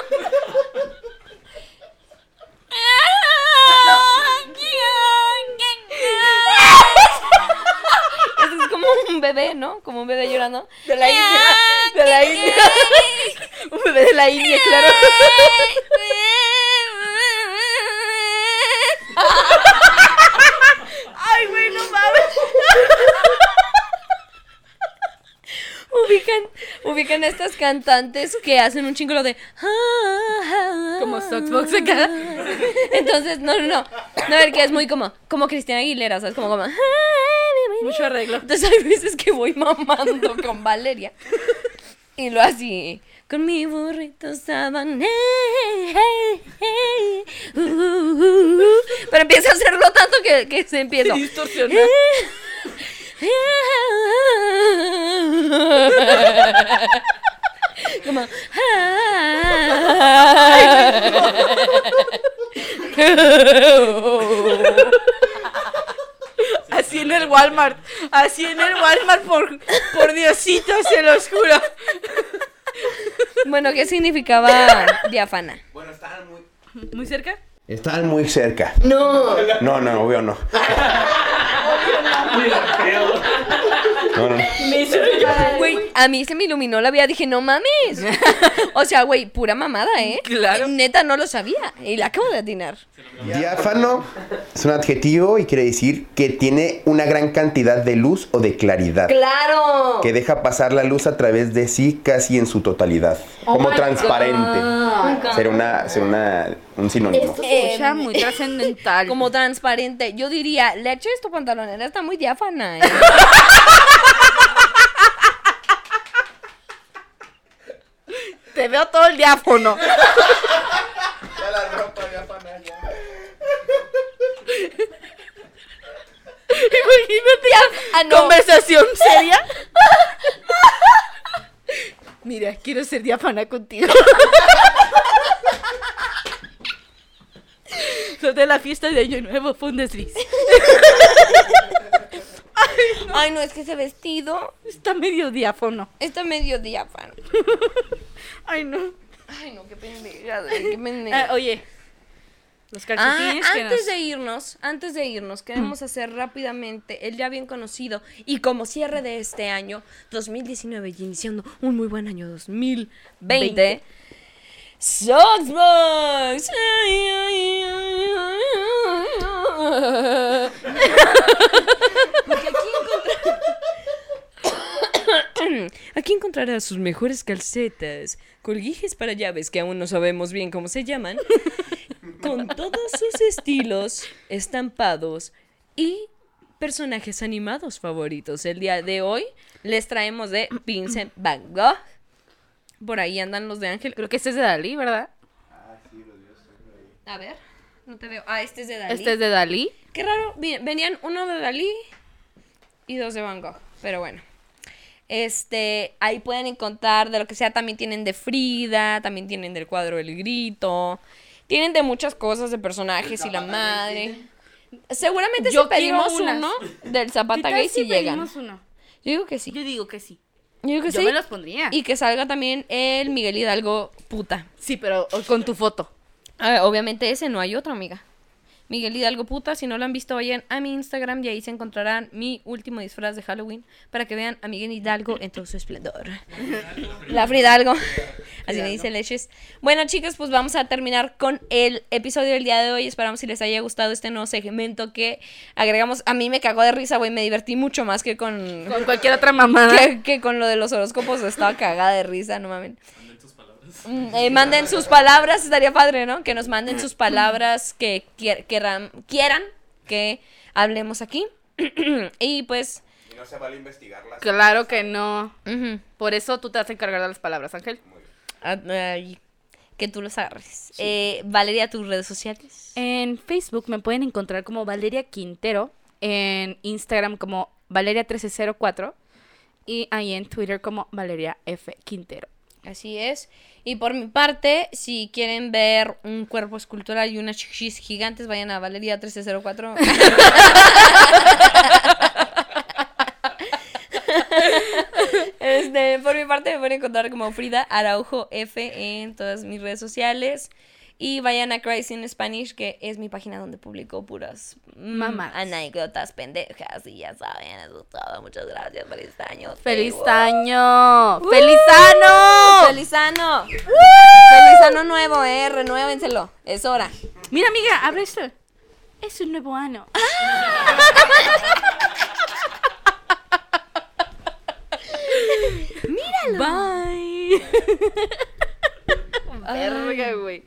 Eso es como un bebé, ¿no? Como un bebé llorando. De la India. De la India. un bebé de la India, claro. [laughs] Ay, güey, no mames. [laughs] Ubican, ubican a estas cantantes que hacen un chingo de. Como Soxbox acá. [laughs] Entonces, no, no, no. No, el que es muy como, como Cristina Aguilera, ¿sabes? Como, como. Mucho arreglo. Entonces hay veces que voy mamando con Valeria. Y lo así. Con mi burrito uh, uh, uh, uh. Pero empieza a hacerlo tanto que, que se empieza. Distorsiona. Como. Así en el Walmart. Así en el Walmart, por, por Diosito, se los juro. Bueno, ¿qué significaba diáfana? Bueno, estaban muy. ¿Muy cerca? Estaban muy cerca. No. No, no, obvio no. No, no, no. Güey, a mí se me iluminó la vida. Dije, no mames. [laughs] O sea, güey, pura mamada, ¿eh? Claro. Neta, no lo sabía. Y la acabo de atinar. Diáfano es un adjetivo y quiere decir que tiene una gran cantidad de luz o de claridad. ¡Claro! Que deja pasar la luz a través de sí casi en su totalidad. Como transparente. Será una, será una, un sinónimo. Escucha muy trascendental. Como transparente. Yo diría, leche, tu pantalonera está muy diáfana, ¿eh? Te veo todo el diáfono. Ya la ropa diáfana ya. Imagínate. Ah, no. Conversación seria. Mira, quiero ser diáfana contigo. Lo de la fiesta de Año Nuevo fue un desliz. [laughs] Ay no. Es que ese vestido está medio diáfano. Está medio diáfano. [laughs] Ay, no. Ay, no, qué pendeja, qué pendeja. Ah, oye. Los ah, antes de irnos, antes de irnos, queremos mm. hacer rápidamente el ya bien conocido y como cierre de este año 2019 y iniciando un muy buen año 2020. 20. Shotsbox. Porque [coughs] aquí, encontrar... aquí encontrarás sus mejores calcetas, colguijes para llaves que aún no sabemos bien cómo se llaman, con todos sus estilos, estampados y personajes animados favoritos. El día de hoy les traemos de Vincent Van Gogh. Por ahí andan los de Ángel. Creo que este es de Dalí, ¿verdad? A ver, no te veo. Ah, este es de Dalí. Este es de Dalí. Qué raro, venían uno de Dalí y dos de Van Gogh, pero bueno. Este, ahí pueden encontrar de lo que sea, también tienen de Frida, también tienen del cuadro El Grito, tienen de muchas cosas de personajes y la madre. Seguramente Yo si pedimos uno del ¿Qué Zapata Gay si si llegan. uno? Yo digo que sí. Yo digo que sí. Yo que Yo sí. me los pondría. Y que salga también el Miguel Hidalgo puta. Sí, pero con tu foto. Ah, obviamente ese no hay otro, amiga. Miguel Hidalgo puta, si no lo han visto, vayan a mi Instagram y ahí se encontrarán mi último disfraz de Halloween para que vean a Miguel Hidalgo en todo su esplendor. [laughs] La Fridalgo. Así me dice Leches. Bueno, chicos, pues vamos a terminar con el episodio del día de hoy. Esperamos si les haya gustado este nuevo segmento que agregamos. A mí me cagó de risa, güey. Me divertí mucho más que con, Con cualquier otra mamada. [laughs] que, que con lo de los horóscopos. Estaba cagada de risa, no mames. Mm, eh, manden sus palabras, estaría padre, ¿no? Que nos manden sus palabras que quier- quieran que hablemos aquí. [clears throat] y pues, Y no se vale investigarlas. Claro que no. Por eso tú te vas a encargar de las palabras, Ángel. Ah, ay, que tú los agarres. Eh, Valeria, tus redes sociales. En Facebook me pueden encontrar como Valeria Quintero. En Instagram como Valeria1304. Y ahí en Twitter como Valeria F. Quintero. Así es. Y por mi parte, si quieren ver un cuerpo escultural y unas chichis gigantes, vayan a Valeria 1304. [laughs] [laughs] este, por mi parte me pueden encontrar como Frida Araujo F en todas mis redes sociales. Y vayan a Crazy in Spanish, que es mi página donde publico puras mm, Mamadas. anécdotas pendejas. Y ya saben, eso es todo. Muchas gracias. Feliz año. ¡Feliz año! ¡Feliz año! ¡Feliz año! ¡Feliz año nuevo, eh! Renuévenselo. Es hora. Mira, amiga, abre esto. Es un nuevo año. [laughs] Míralo. Bye. [laughs] Verga, güey.